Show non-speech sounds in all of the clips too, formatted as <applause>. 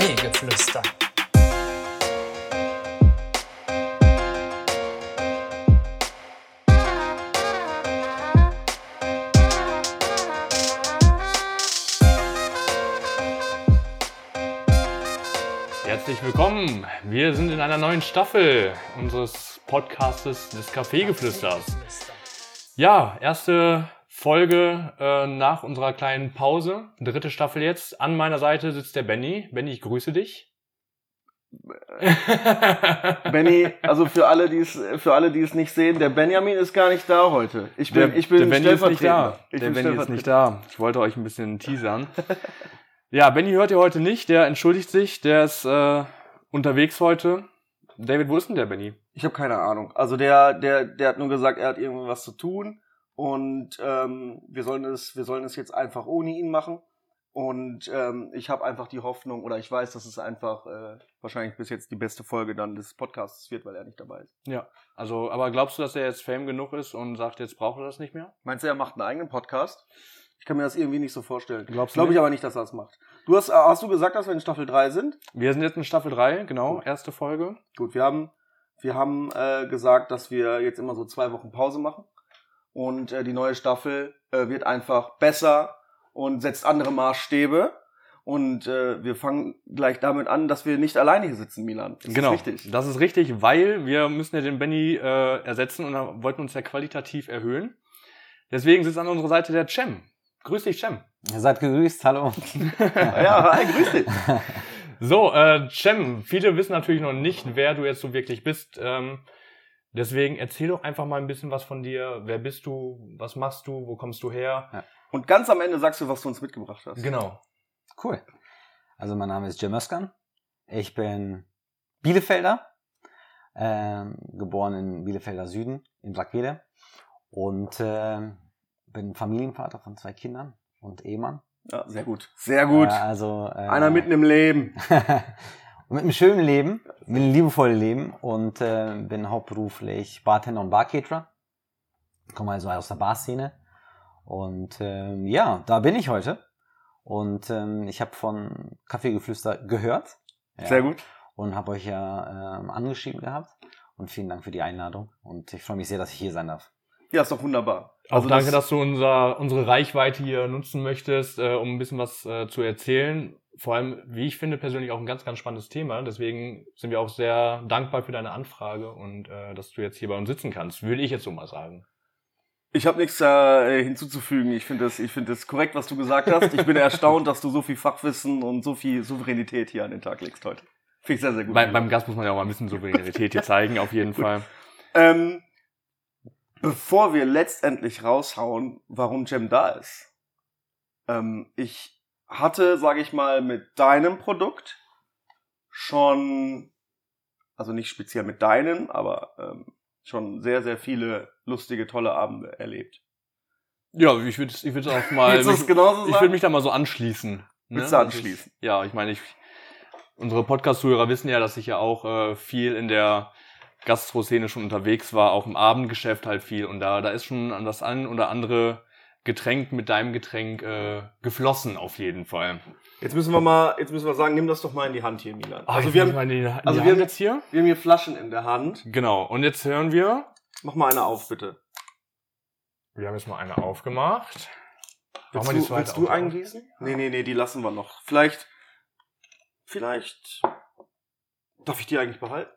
Kaffeegeflüster. Herzlich willkommen. Wir sind in einer neuen Staffel unseres Podcastes des Kaffeegeflüsters. Ja, erste Folge äh, nach unserer kleinen Pause. Dritte Staffel jetzt. An meiner Seite sitzt der Benny. Benny, ich grüße dich. <laughs> Benny, also für alle, die es für alle, die es nicht sehen, der Benjamin ist gar nicht da heute. Ich bin, der, ich bin der Benny ist nicht da. Ich der Benny ist nicht da. Ich wollte euch ein bisschen teasern. <laughs> ja, Benny hört ihr heute nicht. Der entschuldigt sich. Der ist äh, unterwegs heute. David, wo ist denn der Benny? Ich habe keine Ahnung. Also der, der, der hat nur gesagt, er hat irgendwas zu tun und ähm, wir sollen es, wir sollen es jetzt einfach ohne ihn machen. Und ähm, ich habe einfach die Hoffnung, oder ich weiß, dass es einfach äh, wahrscheinlich bis jetzt die beste Folge dann des Podcasts wird, weil er nicht dabei ist. Ja. Also, aber glaubst du, dass er jetzt Fame genug ist und sagt, jetzt braucht er das nicht mehr? Meinst du, er macht einen eigenen Podcast? Ich kann mir das irgendwie nicht so vorstellen. Glaubst du Glaube ich aber nicht, dass er das macht. Du hast, äh, hast du gesagt, dass wir in Staffel 3 sind? Wir sind jetzt in Staffel 3, genau, Gut. erste Folge. Gut, wir haben, wir haben äh, gesagt, dass wir jetzt immer so zwei Wochen Pause machen. Und äh, die neue Staffel äh, wird einfach besser und setzt andere Maßstäbe. Und äh, wir fangen gleich damit an, dass wir nicht alleine hier sitzen, Milan. Das genau, Ist richtig. das ist richtig, weil wir müssen ja den Benny äh, ersetzen und wollten uns ja qualitativ erhöhen. Deswegen sitzt an unserer Seite der Cem. Grüß dich, Cem. Ihr seid gegrüßt, hallo. <laughs> Ja, hi, grüß dich. So, äh, Cem, viele wissen natürlich noch nicht, wer du jetzt so wirklich bist. Ähm, deswegen erzähl doch einfach mal ein bisschen was von dir. Wer bist du? Was machst du? Wo kommst du her? Und ganz am Ende sagst du, was du uns mitgebracht hast. Genau. Cool. Also mein Name ist Jim Özkan. Ich bin Bielefelder, ähm, geboren in Bielefelder Süden, in Brackwede. Und ähm, bin Familienvater von zwei Kindern und Ehemann. Ja, sehr gut. Sehr gut. Äh, also, äh, Einer mitten im Leben. <laughs> und mit einem schönen Leben, mit einem liebevollen Leben und äh, bin hauptberuflich Bartender und Barcaterer. Komme also aus der Barszene. Und ähm, ja, da bin ich heute. Und ähm, ich habe von Kaffeegeflüster gehört. Ja, Sehr gut. Und habe euch ja ähm, angeschrieben gehabt. Und vielen Dank für die Einladung. Und ich freue mich sehr, dass ich hier sein darf. Ja, ist doch wunderbar. Auch Also danke, das- dass du unser, unsere Reichweite hier nutzen möchtest, äh, um ein bisschen was äh, zu erzählen. Vor allem, wie ich finde, persönlich auch ein ganz, ganz spannendes Thema. Deswegen sind wir auch sehr dankbar für deine Anfrage und äh, dass du jetzt hier bei uns sitzen kannst, würde ich jetzt so mal sagen. Ich habe nichts äh, hinzuzufügen. Ich finde das, ich finde das korrekt, was du gesagt hast. Ich bin <laughs> erstaunt, dass du so viel Fachwissen und so viel Souveränität hier an den Tag legst heute. Finde ich sehr, sehr gut. Bei, beim Gast muss man ja auch mal ein bisschen Souveränität hier <laughs> zeigen, auf jeden Fall. ähm, bevor wir letztendlich raushauen, warum Jem da ist. Ähm, ich hatte, sage ich mal, mit deinem Produkt schon, also nicht speziell mit deinen, aber ähm, schon sehr, sehr viele lustige, tolle Abende erlebt. Ja, ich würde <laughs> ich würd auch mal. Willst es genauso ich würde mich da mal so anschließen. ne? Willst du anschließen? Ist, ja, ich meine, ich, unsere Podcast-Zuhörer wissen ja, dass ich ja auch äh, viel in der Gastro-Szene schon unterwegs war, auch im Abendgeschäft halt viel. Und da, da ist schon an das ein oder andere Getränk mit deinem Getränk äh, geflossen, auf jeden Fall. Jetzt müssen wir mal, jetzt müssen wir sagen, nimm das doch mal in die Hand hier, Milan. Ah, also wir haben, die, in die also wir haben- jetzt hier. wir haben hier Flaschen in der Hand. Genau. Und jetzt hören wir. Mach mal eine auf, bitte. Wir haben jetzt mal eine aufgemacht. Willst die du, zweite willst du eingießen? Nee, nee, nee, die lassen wir noch. Vielleicht, vielleicht, darf ich die eigentlich behalten?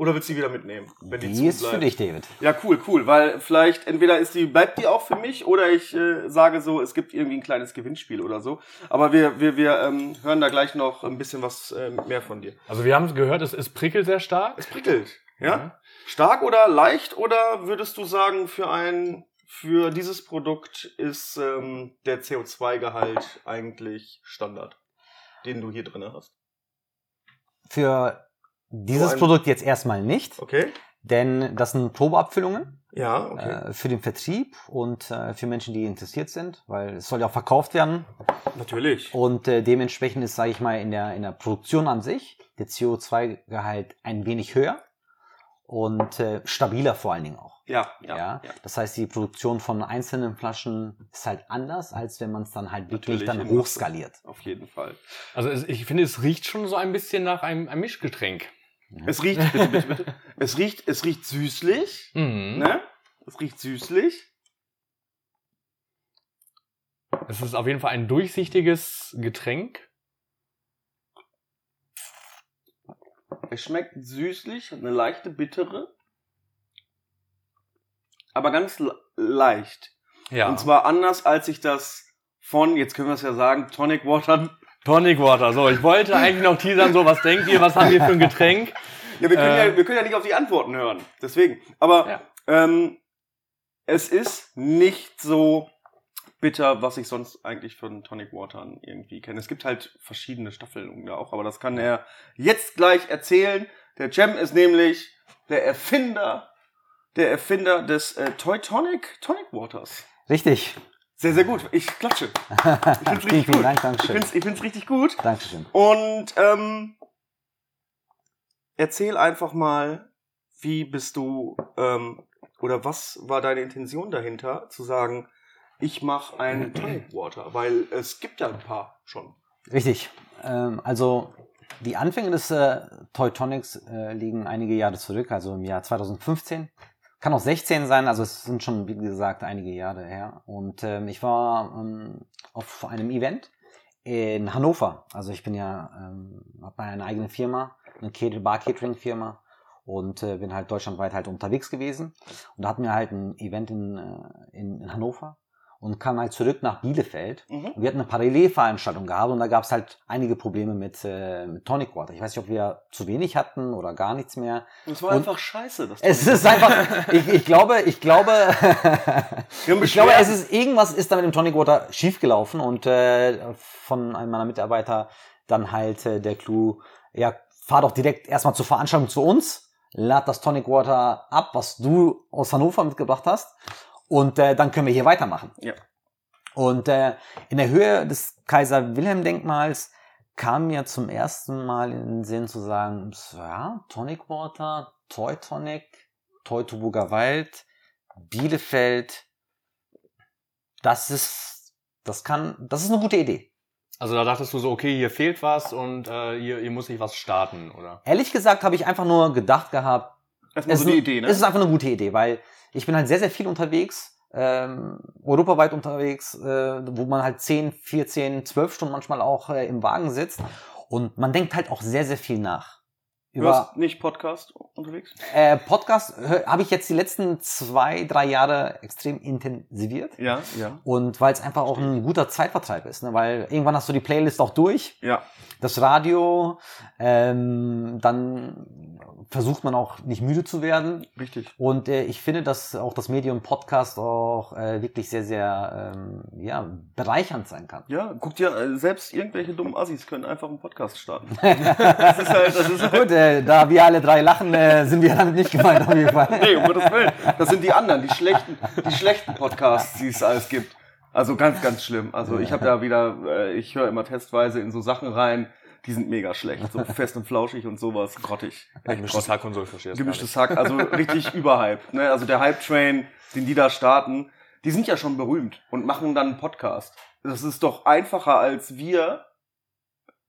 Oder willst du die wieder mitnehmen? Wenn Die zu ist für dich, David. Ja, cool, cool, weil vielleicht entweder ist die, bleibt die auch für mich oder ich äh, sage so, es gibt irgendwie ein kleines Gewinnspiel oder so. Aber wir, wir, wir ähm, hören da gleich noch ein bisschen was äh, mehr von dir. Also wir haben gehört, es, es prickelt sehr stark. Es prickelt, ja? Stark oder leicht oder würdest du sagen, für ein für dieses Produkt ist ähm, der CO2-Gehalt eigentlich Standard, den du hier drin hast? Für dieses Produkt jetzt erstmal nicht, Okay? denn das sind Probeabfüllungen Ja, okay. äh, für den Vertrieb und äh, für Menschen, die interessiert sind, weil es soll ja auch verkauft werden. Natürlich. Und äh, dementsprechend ist, sage ich mal, in der, in der Produktion an sich der CO2-Gehalt ein wenig höher und äh, stabiler vor allen Dingen auch. Ja, Ja, ja. Das heißt, die Produktion von einzelnen Flaschen ist halt anders, als wenn man es dann halt wirklich Natürlich, dann hochskaliert. Auf jeden Fall. Also es, ich finde, es riecht schon so ein bisschen nach einem, einem Mischgetränk. Es riecht, bitte, bitte, bitte. Es riecht, es riecht süßlich. Mhm. Ne? Es riecht süßlich. Es ist auf jeden Fall ein durchsichtiges Getränk. Es schmeckt süßlich, eine leichte bittere. Aber ganz le- leicht. Ja. Und zwar anders, als ich das von, jetzt können wir es ja sagen, Tonic Water. Tonic Water. So, ich wollte eigentlich noch teasern, so, was denkt ihr, was haben wir für ein Getränk? Ja, wir können, Äh. ja, wir können ja nicht auf die Antworten hören. Deswegen. Aber Ja. ähm, es ist nicht so bitter, was ich sonst eigentlich von Tonic Water irgendwie kenne. Es gibt halt verschiedene Staffelungen da auch, aber das kann er jetzt gleich erzählen. Der Cem ist nämlich der Erfinder, der Erfinder des äh, Toy Tonic Tonic Waters. Richtig. Sehr, sehr gut. Ich klatsche. Ich <laughs> find's vielen, richtig gut. Dank, Ich Dankeschön. find's, ich find's richtig gut. Dankeschön. Und ähm, erzähl einfach mal, wie bist du ähm, oder was war deine Intention dahinter, zu sagen, ich mache einen <clears throat> Tonic Water, weil es gibt ja ein paar schon. Richtig. Ähm, also die Anfänge des äh, Toy Tonics äh, liegen einige Jahre zurück, also im Jahr 2015. Kann auch 16 sein, also es sind schon, wie gesagt, einige Jahre her. Und ähm, ich war ähm, auf einem Event in Hannover. Also ich bin ja, ähm, habe eine eigene Firma, eine Cater- Bar-Catering-Firma und äh, bin halt deutschlandweit halt unterwegs gewesen. Und da hatten wir halt ein Event in, äh, in, in Hannover und kam halt zurück nach Bielefeld. Mhm. Wir hatten eine Parallelveranstaltung gehabt und da gab es halt einige Probleme mit, äh, mit Tonic Water. Ich weiß nicht, ob wir zu wenig hatten oder gar nichts mehr. Es war Und- einfach scheiße. Das Es ist einfach, <laughs> ich, ich glaube, ich glaube, ich glaube, es ist irgendwas ist da mit dem Tonic Water schiefgelaufen und äh, von einem meiner Mitarbeiter dann halt äh, der Clou, ja, fahr doch direkt erstmal zur Veranstaltung zu uns, lad das Tonic Water ab, was du aus Hannover mitgebracht hast und äh, dann können wir hier weitermachen. Ja. Und äh, in der Höhe des Kaiser Wilhelm Denkmals kam mir zum ersten Mal in den Sinn zu sagen, ja, Tonic Water, Toy Tonic, Teutoburger Wald, Bielefeld, das ist, das kann, das ist eine gute Idee. Also da dachtest du so, okay, hier fehlt was und äh, hier, hier muss ich was starten, oder? Ehrlich gesagt habe ich einfach nur gedacht gehabt, Erstmal so ist die ein- Idee, ne? Es ist einfach eine gute Idee, weil ich bin halt sehr, sehr viel unterwegs, ähm, europaweit unterwegs, äh, wo man halt 10, 14, 12 Stunden manchmal auch äh, im Wagen sitzt. Und man denkt halt auch sehr, sehr viel nach. Warst nicht Podcast unterwegs? äh, Podcast habe ich jetzt die letzten zwei, drei Jahre extrem intensiviert. Ja, ja. Und weil es einfach auch ein guter Zeitvertreib ist, ne? weil irgendwann hast du die Playlist auch durch, Ja, das Radio, ähm, dann versucht man auch nicht müde zu werden. richtig. Und äh, ich finde, dass auch das Medium Podcast auch äh, wirklich sehr, sehr ähm, ja, bereichernd sein kann. Ja, guck dir, äh, selbst irgendwelche dummen Assis können einfach einen Podcast starten. <laughs> das ist halt, das ist halt Gut, äh, da wir alle drei lachen, äh, sind wir damit nicht gemeint auf jeden Fall. Nee, um Gottes Willen. Das sind die anderen, die schlechten, die schlechten Podcasts, die es alles gibt. Also ganz, ganz schlimm. Also ich habe da wieder, äh, ich höre immer testweise in so Sachen rein, die sind mega schlecht. So fest und flauschig und sowas, grottig. Gemischtes grottig. Hack und so, ich verstehe Gemischtes Hack, also richtig <laughs> überhyped. Ne? Also der Hype-Train, den die da starten, die sind ja schon berühmt und machen dann einen Podcast. Das ist doch einfacher, als wir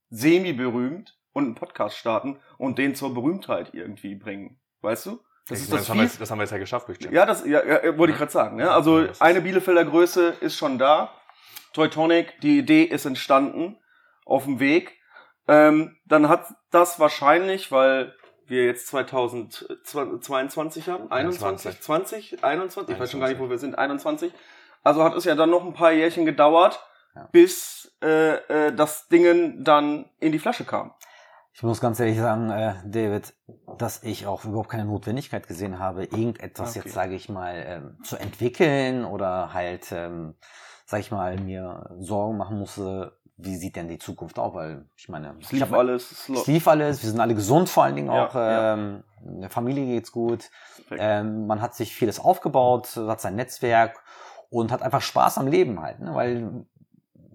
semi-berühmt und einen Podcast starten und den zur Berühmtheit irgendwie bringen. Weißt du? Das Ich ist meine, das das, haben wir jetzt, das haben wir jetzt ja geschafft durch Jim. ja, das ja, ja, wollte ich gerade sagen. Ne? Also Ja, ist- eine Bielefelder Größe ist schon da. Teutonic, die Idee ist entstanden, auf dem Weg. Ähm, dann hat das wahrscheinlich, weil wir jetzt 2022 haben, 21, 20, 21, ich weiß schon gar nicht, wo wir sind, 21. Also hat es ja dann noch ein paar Jährchen gedauert, Ja. bis äh, äh, das Dingen dann in die Flasche kam. Ich muss ganz ehrlich sagen, äh, David, dass ich auch überhaupt keine Notwendigkeit gesehen habe, irgendetwas Okay. jetzt, sage ich mal, ähm, zu entwickeln oder halt, ähm, sage ich mal, mir Sorgen machen musste, wie sieht denn die Zukunft aus? Weil ich meine, Es ich lief alles. Es lief alles, wir sind alle gesund vor allen Dingen Ja, auch, ja. ähm, der Familie geht's gut, ähm, man hat sich vieles aufgebaut, hat sein Netzwerk und hat einfach Spaß am Leben halt, ne? weil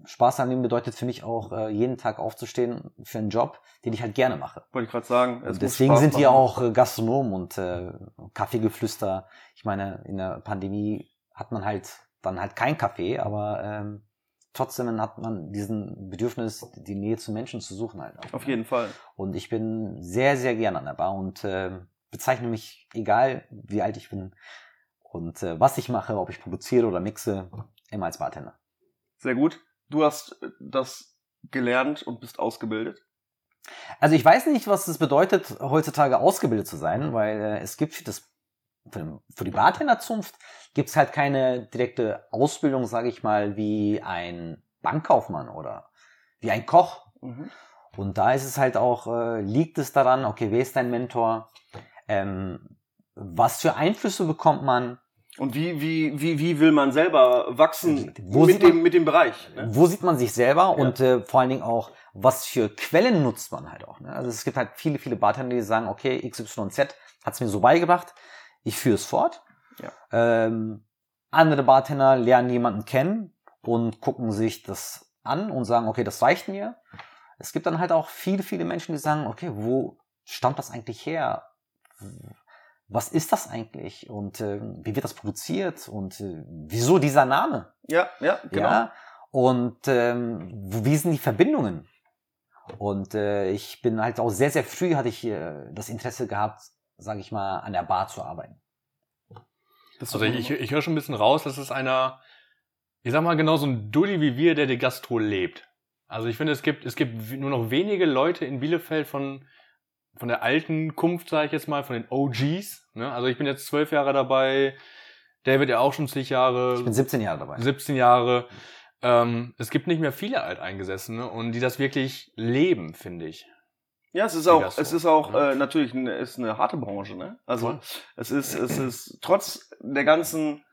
Spaß an dem bedeutet für mich auch, äh, jeden Tag aufzustehen für einen Job, den ich halt gerne mache. Wollte ich gerade sagen. Deswegen sind wir auch äh, Gastronomen und äh, Kaffeegeflüster. Ich meine, in der Pandemie hat man halt dann halt kein Kaffee, aber ähm, trotzdem hat man diesen Bedürfnis, die Nähe zu Menschen zu suchen halt. Auch, Auf ne? jeden Fall. Und ich bin sehr, sehr gerne an der Bar und äh, bezeichne mich, egal wie alt ich bin und äh, was ich mache, ob ich produziere oder mixe, immer als Bartender. Sehr gut. Du hast äh, das gelernt und bist ausgebildet. Also ich weiß nicht, was es bedeutet, heutzutage ausgebildet zu sein, weil äh, es gibt für, das, für, für die Bartenderzunft gibt es halt keine direkte Ausbildung, sage ich mal, wie ein Bankkaufmann oder wie ein Koch. Mhm. Und da ist es halt auch, äh, liegt es daran, okay, wer ist dein Mentor? Ähm, was für Einflüsse bekommt man? Und wie, wie, wie, wie will man selber wachsen Wo sieht mit, man- dem, mit dem Bereich? Ne? Wo sieht man sich selber Ja. und äh, vor allen Dingen auch, was für Quellen nutzt man halt auch. Ne? Also es gibt halt viele, viele Bartender, die sagen, okay, XYZ hat es mir so beigebracht, ich führe es fort. Ja. Ähm, andere Bartender lernen jemanden kennen und gucken sich das an und sagen, okay, das reicht mir. Es gibt dann halt auch viele, viele Menschen, die sagen, okay, wo stammt das eigentlich her? Was ist das eigentlich? Und äh, wie wird das produziert? Und äh, wieso dieser Name? Ja, ja, genau. Ja, und ähm, wie sind die Verbindungen? Und äh, ich bin halt auch sehr, sehr früh hatte ich äh, das Interesse gehabt, sage ich mal, an der Bar zu arbeiten. Das Also ich, ich höre schon ein bisschen raus, das ist einer, ich sag mal genau so ein Dulli wie wir, der die Gastro lebt. Also ich finde, es gibt, es gibt nur noch wenige Leute in Bielefeld von, von der alten Kunft, sage ich jetzt mal, von den OGs. Ne? Also ich bin jetzt zwölf Jahre dabei, David ja auch schon zig Jahre. Ich bin 17 Jahre dabei. 17 Jahre. Ähm, es gibt nicht mehr viele Alteingesessene und die das wirklich leben, finde ich. Ja, es ist auch, Gastro, es ist auch ne? äh, natürlich eine, ist eine harte Branche, ne? Also Voll. es ist, es ist trotz der ganzen,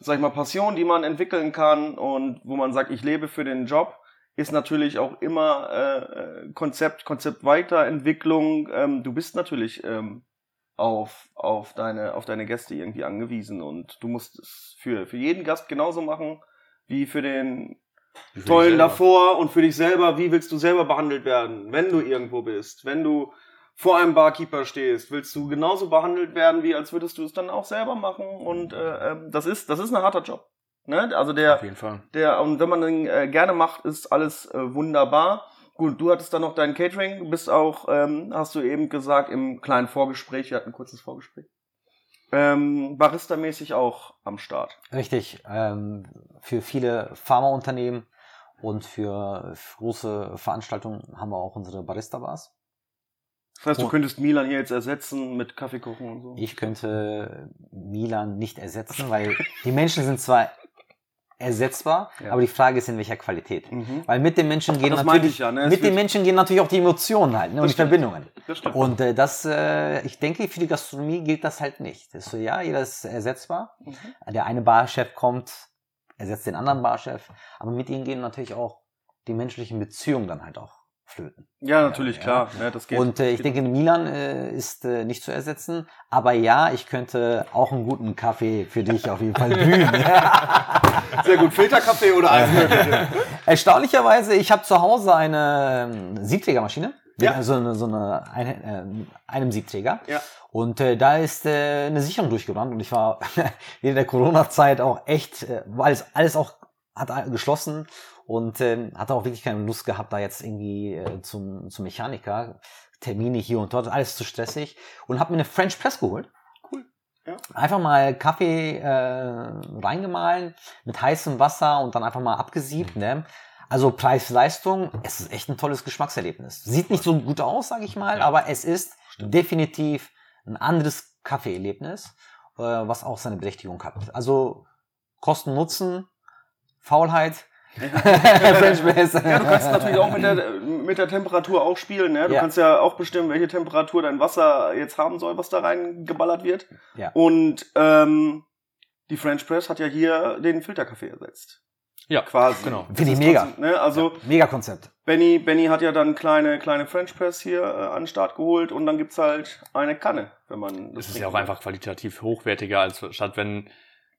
sag ich mal, Passion, die man entwickeln kann und wo man sagt, ich lebe für den Job, ist natürlich auch immer äh, äh, Konzept, Konzept Weiterentwicklung. Ähm, du bist natürlich ähm, auf, auf, deine, auf deine Gäste irgendwie angewiesen und du musst es für, für jeden Gast genauso machen wie für den Wie für tollen davor und für dich selber, wie willst du selber behandelt werden, wenn du irgendwo bist, wenn du vor einem Barkeeper stehst, willst du genauso behandelt werden, wie als würdest du es dann auch selber machen? Und äh, ähm, das ist das ist ein harter Job, ne? Also Auf der jeden Fall. der und wenn man den äh, gerne macht, ist alles äh, wunderbar. Gut, du hattest dann noch dein Catering, bist auch, ähm, hast du eben gesagt, im kleinen Vorgespräch, wir hatten ein kurzes Vorgespräch, ähm, Barista-mäßig auch am Start. Richtig. Ähm, für viele Pharmaunternehmen und für große Veranstaltungen haben wir auch unsere Barista-Bars. Das heißt, du könntest Milan hier jetzt ersetzen mit Kaffee kochen und so. Ich könnte Milan nicht ersetzen, weil die Menschen sind zwar ersetzbar, Ja. aber die Frage ist in welcher Qualität. Mhm. Weil mit den Menschen gehen Das natürlich, ich ja, ne? Mit den Menschen gehen natürlich auch die Emotionen halt, ne, und die stimmt. Verbindungen. Und äh, das, äh, ich denke, für die Gastronomie gilt das halt nicht. Das so, ja, jeder ist ersetzbar. Mhm. Der eine Barchef kommt, ersetzt den anderen Barchef, aber mit ihnen gehen natürlich auch die menschlichen Beziehungen dann halt auch flöten. Ja, natürlich, Ja, klar. Ne, das geht. Und äh, ich denke, Milan äh, ist äh, nicht zu ersetzen, aber ja, ich könnte auch einen guten Kaffee für dich auf jeden Fall <laughs> brühen. <laughs> Sehr gut. Filterkaffee oder Eiswürfel? <laughs> Erstaunlicherweise, ich habe zu Hause eine ähm, Siebträgermaschine, Ja. also eine, so eine, eine ähm, einem Siebträger. Ja. Und äh, da ist äh, eine Sicherung durchgebrannt und ich war während der Corona-Zeit auch echt, äh, war alles, alles auch hat geschlossen und ähm, hatte auch wirklich keine Lust gehabt, da jetzt irgendwie äh, zum, zum Mechaniker, Termine hier und dort, alles zu stressig und habe mir eine French Press geholt. Cool. Ja. Einfach mal Kaffee äh, reingemahlen mit heißem Wasser und dann einfach mal abgesiebt. Ne? Also Preis-Leistung, es ist echt ein tolles Geschmackserlebnis. Sieht nicht so gut aus, sage ich mal, aber es ist definitiv ein anderes Kaffeeerlebnis, äh, was auch seine Berechtigung hat. Also Kosten Nutzen, Faulheit. <laughs> French Press. Ja, du kannst natürlich auch mit der, mit der Temperatur auch spielen. Ne? Du Ja. kannst ja auch bestimmen, welche Temperatur dein Wasser jetzt haben soll, was da reingeballert wird. Ja. Und ähm, die French Press hat ja hier den Filterkaffee ersetzt. Ja, Quasi. genau. Das Finde ich ist mega. trotzdem, Ne? Also Mega Konzept. Benny, Benny hat ja dann kleine, kleine French Press hier äh, an den Start geholt und dann gibt's halt eine Kanne, wenn man Das ist trinken ja auch will. einfach qualitativ hochwertiger, als statt wenn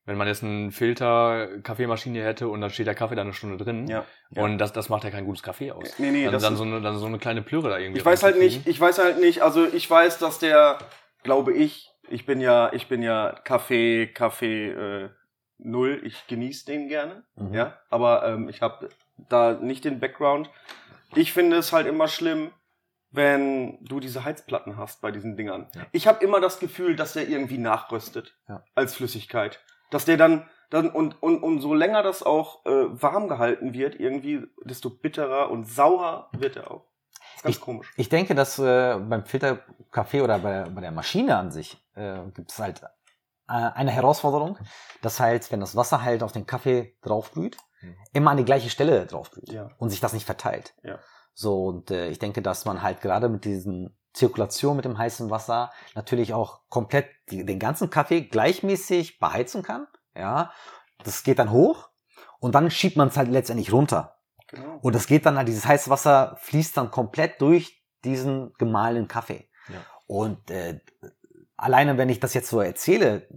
wenn man jetzt einen Filter Kaffeemaschine hätte und da steht der Kaffee da eine Stunde drin. Ja. ja. Und das, das macht ja kein gutes Kaffee aus. Nee, nee, dann, das dann, ist- so eine, dann so eine kleine Plüre da irgendwie. Ich weiß halt nicht, ich weiß halt nicht, also ich weiß, dass der, glaube ich, ich bin ja, ich bin ja Kaffee, Kaffee äh, null, ich genieße den gerne, Mhm. ja, aber ähm, ich habe da nicht den Background. Ich finde es halt immer schlimm, wenn du diese Heizplatten hast bei diesen Dingern. Ja. Ich habe immer das Gefühl, dass der irgendwie nachröstet Ja. als Flüssigkeit. Dass der dann, dann und, und umso länger das auch äh, warm gehalten wird, irgendwie, desto bitterer und saurer wird er auch. Ganz komisch. Ich denke, dass äh, beim Filterkaffee oder bei, bei der Maschine an sich äh, gibt es halt äh, eine Herausforderung, dass halt, wenn das Wasser halt auf den Kaffee draufblüht, Mhm. immer an die gleiche Stelle draufblüht Ja. und sich das nicht verteilt. Ja. So, und äh, ich denke, dass man halt gerade mit diesen Zirkulation mit dem heißen Wasser natürlich auch komplett die, den ganzen Kaffee gleichmäßig beheizen kann. Ja, das geht dann hoch und dann schiebt man es halt letztendlich runter. Genau. Und es geht dann, halt, dieses heiße Wasser fließt dann komplett durch diesen gemahlenen Kaffee. Ja. Und äh, alleine, wenn ich das jetzt so erzähle,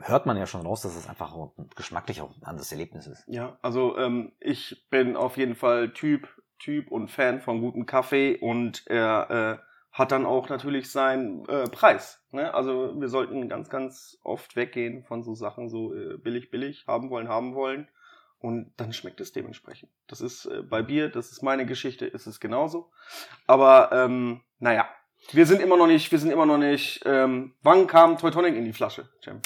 hört man ja schon raus, dass es einfach auch geschmacklich auch ein anderes Erlebnis ist. Ja, also ähm, ich bin auf jeden Fall Typ, Typ und Fan von gutem Kaffee und er äh, hat dann auch natürlich seinen äh, Preis. Ne? Also wir sollten ganz, ganz oft weggehen von so Sachen, so äh, billig, billig, haben wollen, haben wollen. Und dann schmeckt es dementsprechend. Das ist äh, bei Bier, das ist meine Geschichte, ist es genauso. Aber ähm, naja, wir sind immer noch nicht, wir sind immer noch nicht. Ähm, wann kam Teutonic in die Flasche, Jim?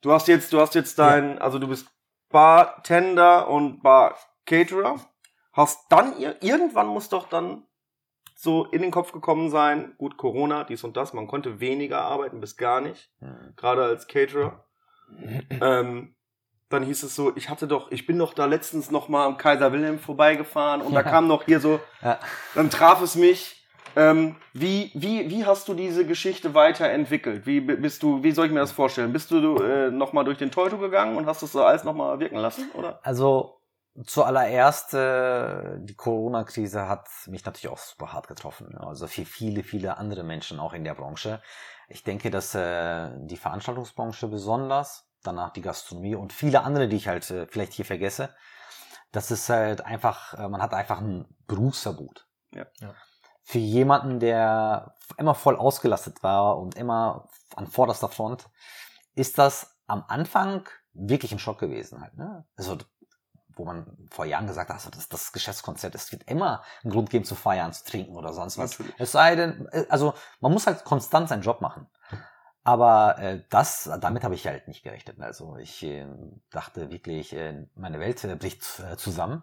Du hast jetzt, du hast jetzt dein, also du bist Bartender und Bar-Caterer. Hast dann, ir- irgendwann muss doch dann so in den Kopf gekommen sein, gut, Corona, dies und das, man konnte weniger arbeiten bis gar nicht, Hm. gerade als Caterer. ähm, dann hieß es so, ich hatte doch, ich bin doch da letztens noch mal am Kaiser Wilhelm vorbeigefahren und da kam noch hier so, Ja. dann traf es mich. Ähm, wie, wie, wie hast du diese Geschichte weiterentwickelt? Wie bi- bist du, wie soll ich mir das vorstellen? Bist du äh, nochmal durch den Teuto gegangen und hast das so alles nochmal wirken lassen, oder? Also zuallererst, äh, die Corona-Krise hat mich natürlich auch super hart getroffen. Also für viele, viele andere Menschen auch in der Branche. Ich denke, dass äh, die Veranstaltungsbranche besonders, danach die Gastronomie und viele andere, die ich halt äh, vielleicht hier vergesse, das ist halt einfach, äh, man hat einfach ein Berufsverbot. Ja. Ja. Für jemanden, der immer voll ausgelastet war und immer an vorderster Front, ist das am Anfang wirklich ein Schock gewesen halt. Ne? Also wo man vor Jahren gesagt hat, das, das Geschäftskonzept, es wird immer einen Grund geben zu feiern, zu trinken oder sonst was. Natürlich. Es sei denn, äh, also man muss halt konstant seinen Job machen. Aber äh, das, damit habe ich halt nicht gerechnet. Also ich äh, dachte wirklich, äh, meine Welt äh, bricht äh, zusammen.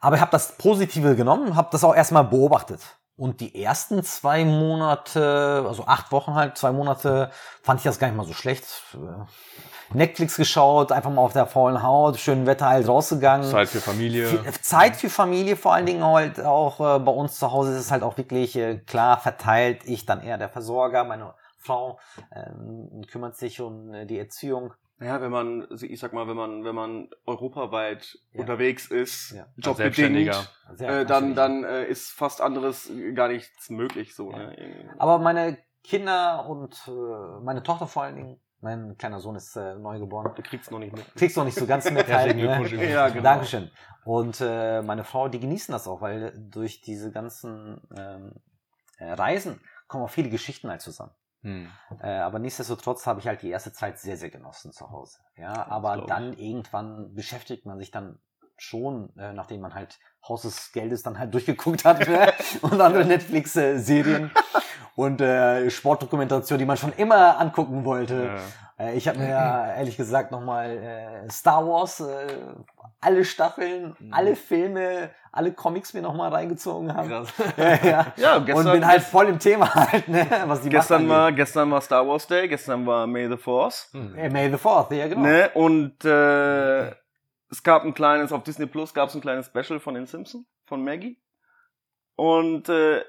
Aber ich habe das Positive genommen, habe das auch erstmal beobachtet. Und die ersten zwei Monate, also acht Wochen halt, zwei Monate, fand ich das gar nicht mal so schlecht. Äh, Netflix geschaut, einfach mal auf der faulen Haut, schönen Wetter halt rausgegangen. Zeit für Familie. Viel- Zeit für Familie, vor allen Dingen halt auch äh, bei uns zu Hause ist es halt auch wirklich äh, klar verteilt. Ich dann eher der Versorger, meine Frau ähm, kümmert sich um äh, die Erziehung. Naja, wenn man, ich sag mal, wenn man, wenn man europaweit Ja. unterwegs ist, Ja. Jobbedingt, äh, dann, dann äh, ist fast anderes gar nichts möglich so. Ja. Ne? Aber meine Kinder und äh, meine Tochter vor allen Dingen, mein kleiner Sohn ist äh, neu geboren, Du kriegst noch nicht mit. kriegst noch nicht so ganz mit. <laughs> Halt, ne? Ja, genau. Dankeschön. Und äh, meine Frau, die genießen das auch, weil durch diese ganzen ähm, äh, Reisen kommen auch viele Geschichten halt zusammen. Hm. Äh, aber nichtsdestotrotz habe ich halt die erste Zeit sehr, sehr genossen zu Hause. Ja, aber dann irgendwann beschäftigt man sich dann schon, äh, nachdem man halt Haus des Geldes dann halt <laughs> durchgeguckt hat ne? <laughs> und andere Netflix-Serien und äh, Sportdokumentation, die man schon immer angucken wollte. Ja. Äh, ich habe mir ja <laughs> ehrlich gesagt nochmal äh, Star Wars, äh, alle Staffeln, Mhm. alle Filme, alle Comics mir nochmal reingezogen haben. Krass. <laughs> Ja, ja. Ja, und gestern, bin halt voll im Thema halt, ne? was die gestern, war, gestern war Star Wars Day, gestern war May the Force. Hm. Äh, May the Fourth, ja genau. Ne? Und äh, es gab ein kleines, auf Disney Plus gab es ein kleines Special von den Simpsons, von Maggie. Und äh,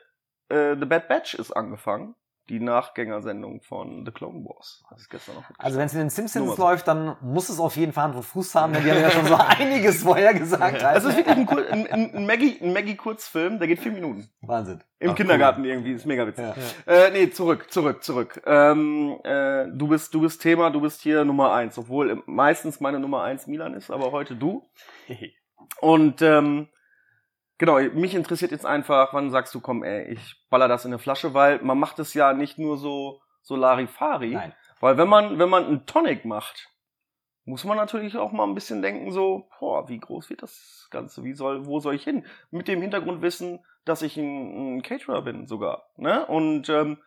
äh, The Bad Batch ist angefangen. die Nachgängersendung von The Clone Wars. Das ist gestern noch Also wenn es in den Simpsons läuft, dann muss es auf jeden Fall Hand und Fuß haben, denn die haben ja schon so <laughs> einiges vorher gesagt. Es ist wirklich ein, ein, ein, ein Maggie, Maggie-Kurzfilm, der geht vier Minuten. Wahnsinn. Im Ach, Kindergarten irgendwie, ist mega witzig. Ja. Äh, nee, zurück, zurück, zurück. Ähm, äh, du bist, du bist Thema, du bist hier Nummer eins, obwohl meistens meine Nummer eins Milan ist, aber heute du. <laughs> Und ähm, genau, mich interessiert jetzt einfach, wann sagst du, komm, ey, ich baller das in eine Flasche, weil man macht es ja nicht nur so so Larifari, Nein. weil wenn man wenn man einen Tonic macht, muss man natürlich auch mal ein bisschen denken so, boah, wie groß wird das Ganze, wie soll, wo soll ich hin? Mit dem Hintergrundwissen, dass ich ein, ein Caterer bin sogar, ne? Und ähm,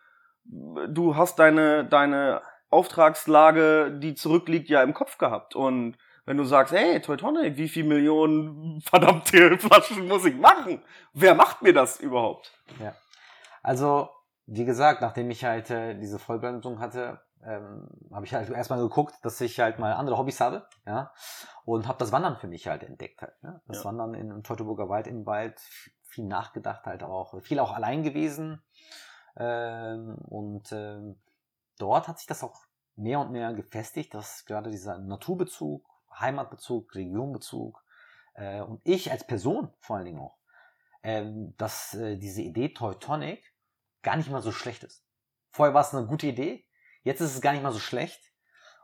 du hast deine deine Auftragslage, die zurückliegt, ja im Kopf gehabt und wenn du sagst, hey, Teutonic, wie viel Millionen verdammte Flaschen muss ich machen? Wer macht mir das überhaupt? Also, wie gesagt, nachdem ich halt äh, diese Vollbremsung hatte, ähm, habe ich halt erstmal geguckt, dass ich halt mal andere Hobbys habe, ja, und habe das Wandern für mich halt entdeckt halt, ne? Das Ja. Wandern in, im Teutoburger Wald im Wald, viel nachgedacht halt auch, viel auch allein gewesen ähm, und ähm, dort hat sich das auch mehr und mehr gefestigt, dass gerade dieser Naturbezug, Heimatbezug, Regionbezug äh, und ich als Person vor allen Dingen auch, ähm, dass äh, diese Idee Teutonic gar nicht mal so schlecht ist. Vorher war es eine gute Idee, jetzt ist es gar nicht mal so schlecht.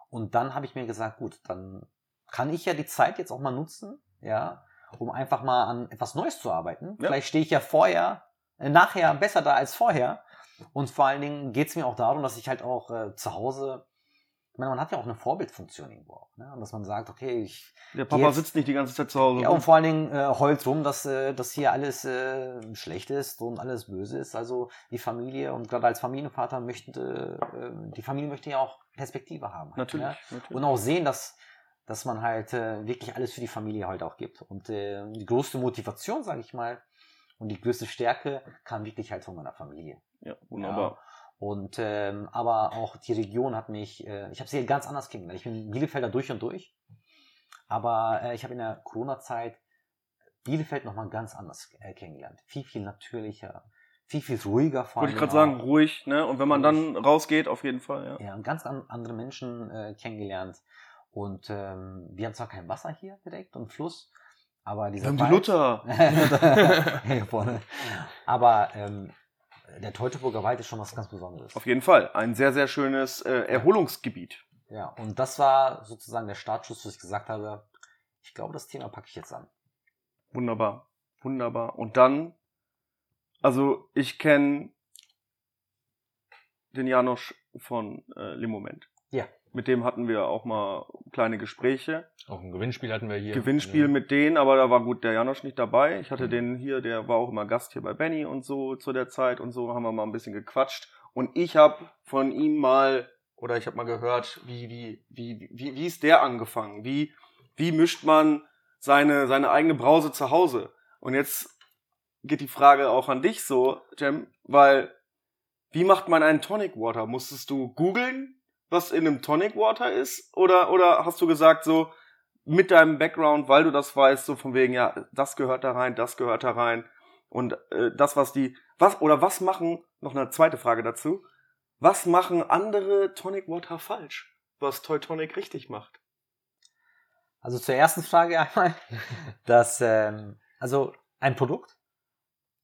Und dann habe ich mir gesagt, gut, dann kann ich ja die Zeit jetzt auch mal nutzen, ja, um einfach mal an etwas Neues zu arbeiten. Ja. Vielleicht stehe ich ja vorher, äh, nachher besser da als vorher. Und vor allen Dingen geht es mir auch darum, dass ich halt auch äh, zu Hause, ich meine, man hat ja auch eine Vorbildfunktion irgendwo auch, ne? Und dass man sagt, okay, ich Der Papa Jetzt- sitzt nicht die ganze Zeit zu Hause. ja, und vor allen Dingen äh, heult rum, dass, äh, dass hier alles äh, schlecht ist und alles böse ist. Also die Familie und gerade als Familienvater möchte, äh, die Familie möchte ja auch Perspektive haben. Halt, natürlich, Ne? natürlich. Und auch sehen, dass, dass man halt äh, wirklich alles für die Familie halt auch gibt. Und äh, die größte Motivation, sage ich mal, und die größte Stärke kam wirklich halt von meiner Familie. ja, wunderbar. Und ähm, aber auch die Region hat mich, äh, ich habe sie ganz anders kennengelernt. Ich bin Bielefelder durch und durch, aber äh, ich habe in der Corona-Zeit Bielefeld nochmal ganz anders äh, kennengelernt. Viel, viel natürlicher, viel, viel ruhiger vor Wollte ich allem gerade sagen, ruhig, ne? Und wenn man dann rausgeht, auf jeden Fall, ja. Ja, und ganz an, andere Menschen äh, kennengelernt. Und ähm, wir haben zwar kein Wasser hier direkt und Fluss, aber Wir dieser haben die Luther. <laughs> Hier vorne. Aber ähm, der Teutoburger Wald ist schon was ganz Besonderes. Auf jeden Fall. Ein sehr, sehr schönes äh, Erholungsgebiet. Ja, und das war sozusagen der Startschuss, wo ich gesagt habe, ich glaube, das Thema packe ich jetzt an. Wunderbar. Wunderbar. Und dann, also ich kenne den Janosch von äh, Limoment. Ja. Mit dem hatten wir auch mal kleine Gespräche. Auch ein Gewinnspiel hatten wir hier. Gewinnspiel Ja. mit denen, aber da war gut der Janosch nicht dabei. Ich hatte Mhm. den hier, der war auch immer Gast hier bei Benny und so zu der Zeit und so haben wir mal ein bisschen gequatscht. Und ich habe von ihm mal, oder ich habe mal gehört, wie, wie, wie, wie, wie ist der angefangen? Wie, wie mischt man seine, seine eigene Brause zu Hause? Und jetzt geht die Frage auch an dich so, Jem, weil wie macht man einen Tonic Water? Musstest du googeln, was in einem Tonic Water ist? Oder, oder hast du gesagt so, mit deinem Background, weil du das weißt, so von wegen, ja, das gehört da rein, das gehört da rein. Und äh, das, was die, was, oder was machen, noch eine zweite Frage dazu, was machen andere Tonic Water falsch, was Toy Tonic richtig macht? Also zur ersten Frage einmal, <laughs> dass, ähm, also ein Produkt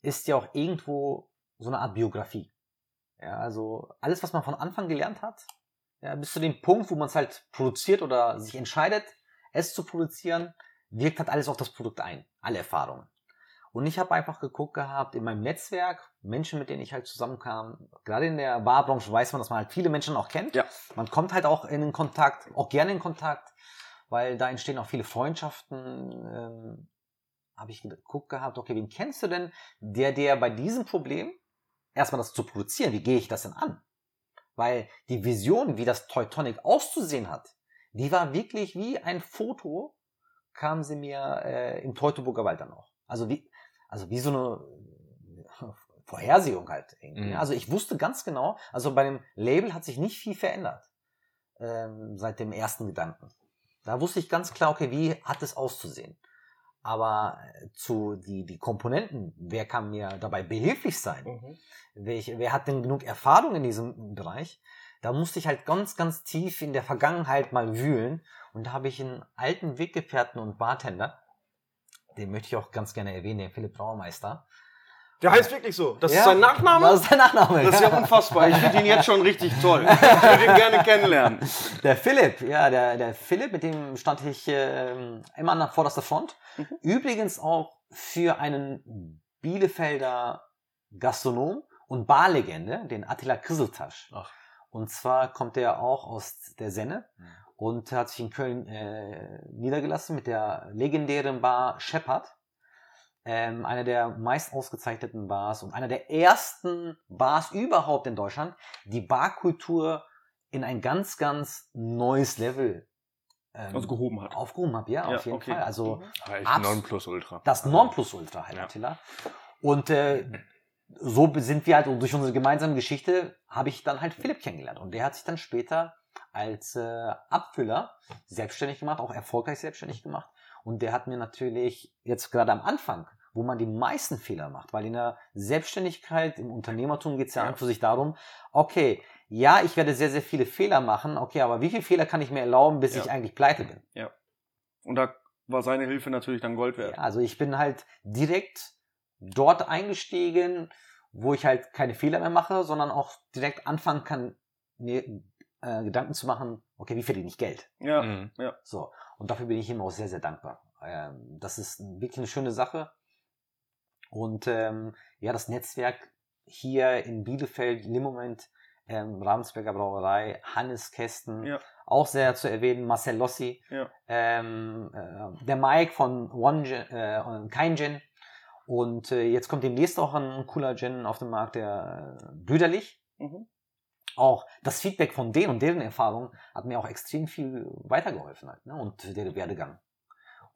ist ja auch irgendwo so eine Art Biografie. Ja, also alles, was man von Anfang gelernt hat, ja, bis zu dem Punkt, wo man es halt produziert oder sich entscheidet, es zu produzieren, wirkt halt alles auf das Produkt ein. Alle Erfahrungen. Und ich habe einfach geguckt gehabt in meinem Netzwerk, Menschen, mit denen ich halt zusammenkam. Gerade in der Barbranche weiß man, dass man halt viele Menschen auch kennt. Ja. Man kommt halt auch in den Kontakt, auch gerne in Kontakt, weil da entstehen auch viele Freundschaften. Ähm, habe ich geguckt gehabt, okay, wen kennst du denn, der der bei diesem Problem erstmal das zu produzieren, wie gehe ich das denn an? Weil die Vision, wie das Teutonic auszusehen hat, die war wirklich wie ein Foto, kam sie mir äh, im Teutoburger Wald dann auch. Also wie, also wie so eine äh, Vorhersehung halt. Irgendwie. Mhm. Also ich wusste ganz genau, also bei dem Label hat sich nicht viel verändert ähm, seit dem ersten Gedanken. Da wusste ich ganz klar, okay, wie hat es auszusehen? Aber äh, zu die, die Komponenten, wer kann mir dabei behilflich sein? Mhm. Welch, wer hat denn genug Erfahrung in diesem Bereich? Da musste ich halt ganz, ganz tief in der Vergangenheit mal wühlen. Und da habe ich einen alten Weggefährten und Bartender, den möchte ich auch ganz gerne erwähnen, den Philipp Braumeister. Der heißt wirklich so. Das Ja, ist sein Nachname? Das ist der Nachname. Das ist ja unfassbar. Ich finde ihn jetzt schon richtig toll. <laughs> Ich würde ihn gerne kennenlernen. Der Philipp, ja, der, der Philipp, mit dem stand ich ähm, immer an der vorderster Front. Mhm. Übrigens auch für einen Bielefelder Gastronom und Barlegende, den Attila Krisseltasch. Ach. Und zwar kommt er auch aus der Senne Mhm. und hat sich in Köln äh, niedergelassen mit der legendären Bar Shepard. Ähm, einer der meist ausgezeichneten Bars und einer der ersten Bars überhaupt in Deutschland, die Barkultur in ein ganz, ganz neues Level ähm, Also gehoben hat. aufgehoben hat. Ja, Ja, auf jeden okay. Fall. Also Mhm. Ja, echt Abs- Nonplusultra. das Nonplusultra halt, Ja. Attila. Und äh, so sind wir halt, und durch unsere gemeinsame Geschichte habe ich dann halt Philipp kennengelernt. Und der hat sich dann später als äh, Abfüller selbstständig gemacht, auch erfolgreich selbstständig gemacht. Und der hat mir natürlich jetzt gerade am Anfang, wo man die meisten Fehler macht, weil in der Selbstständigkeit, im Unternehmertum geht es ja, Ja. an für sich darum, okay, ja, ich werde sehr, sehr viele Fehler machen, okay, aber wie viele Fehler kann ich mir erlauben, bis Ja. ich eigentlich pleite bin? Und da war seine Hilfe natürlich dann Gold wert. Ja, also ich bin halt direkt dort eingestiegen, wo ich halt keine Fehler mehr mache, sondern auch direkt anfangen kann, mir äh, Gedanken zu machen, okay, wie verdiene ich Geld? Ja. Mhm. So. Und dafür bin ich ihm auch sehr, sehr dankbar. Ähm, das ist wirklich eine schöne Sache. Und ähm, ja, das Netzwerk hier in Bielefeld im Moment, ähm, Ravensberger Brauerei, Hannes Kästen, Ja. auch sehr zu erwähnen, Marcel Lossi, Ja. ähm, äh, der Mike von One Gin, äh, Kein Gin. Und äh, jetzt kommt demnächst auch ein cooler Gin auf den Markt, der äh, Brüderlich. Mhm. Auch das Feedback von denen und deren Erfahrung hat mir auch extrem viel weitergeholfen halt, ne? und der Werdegang.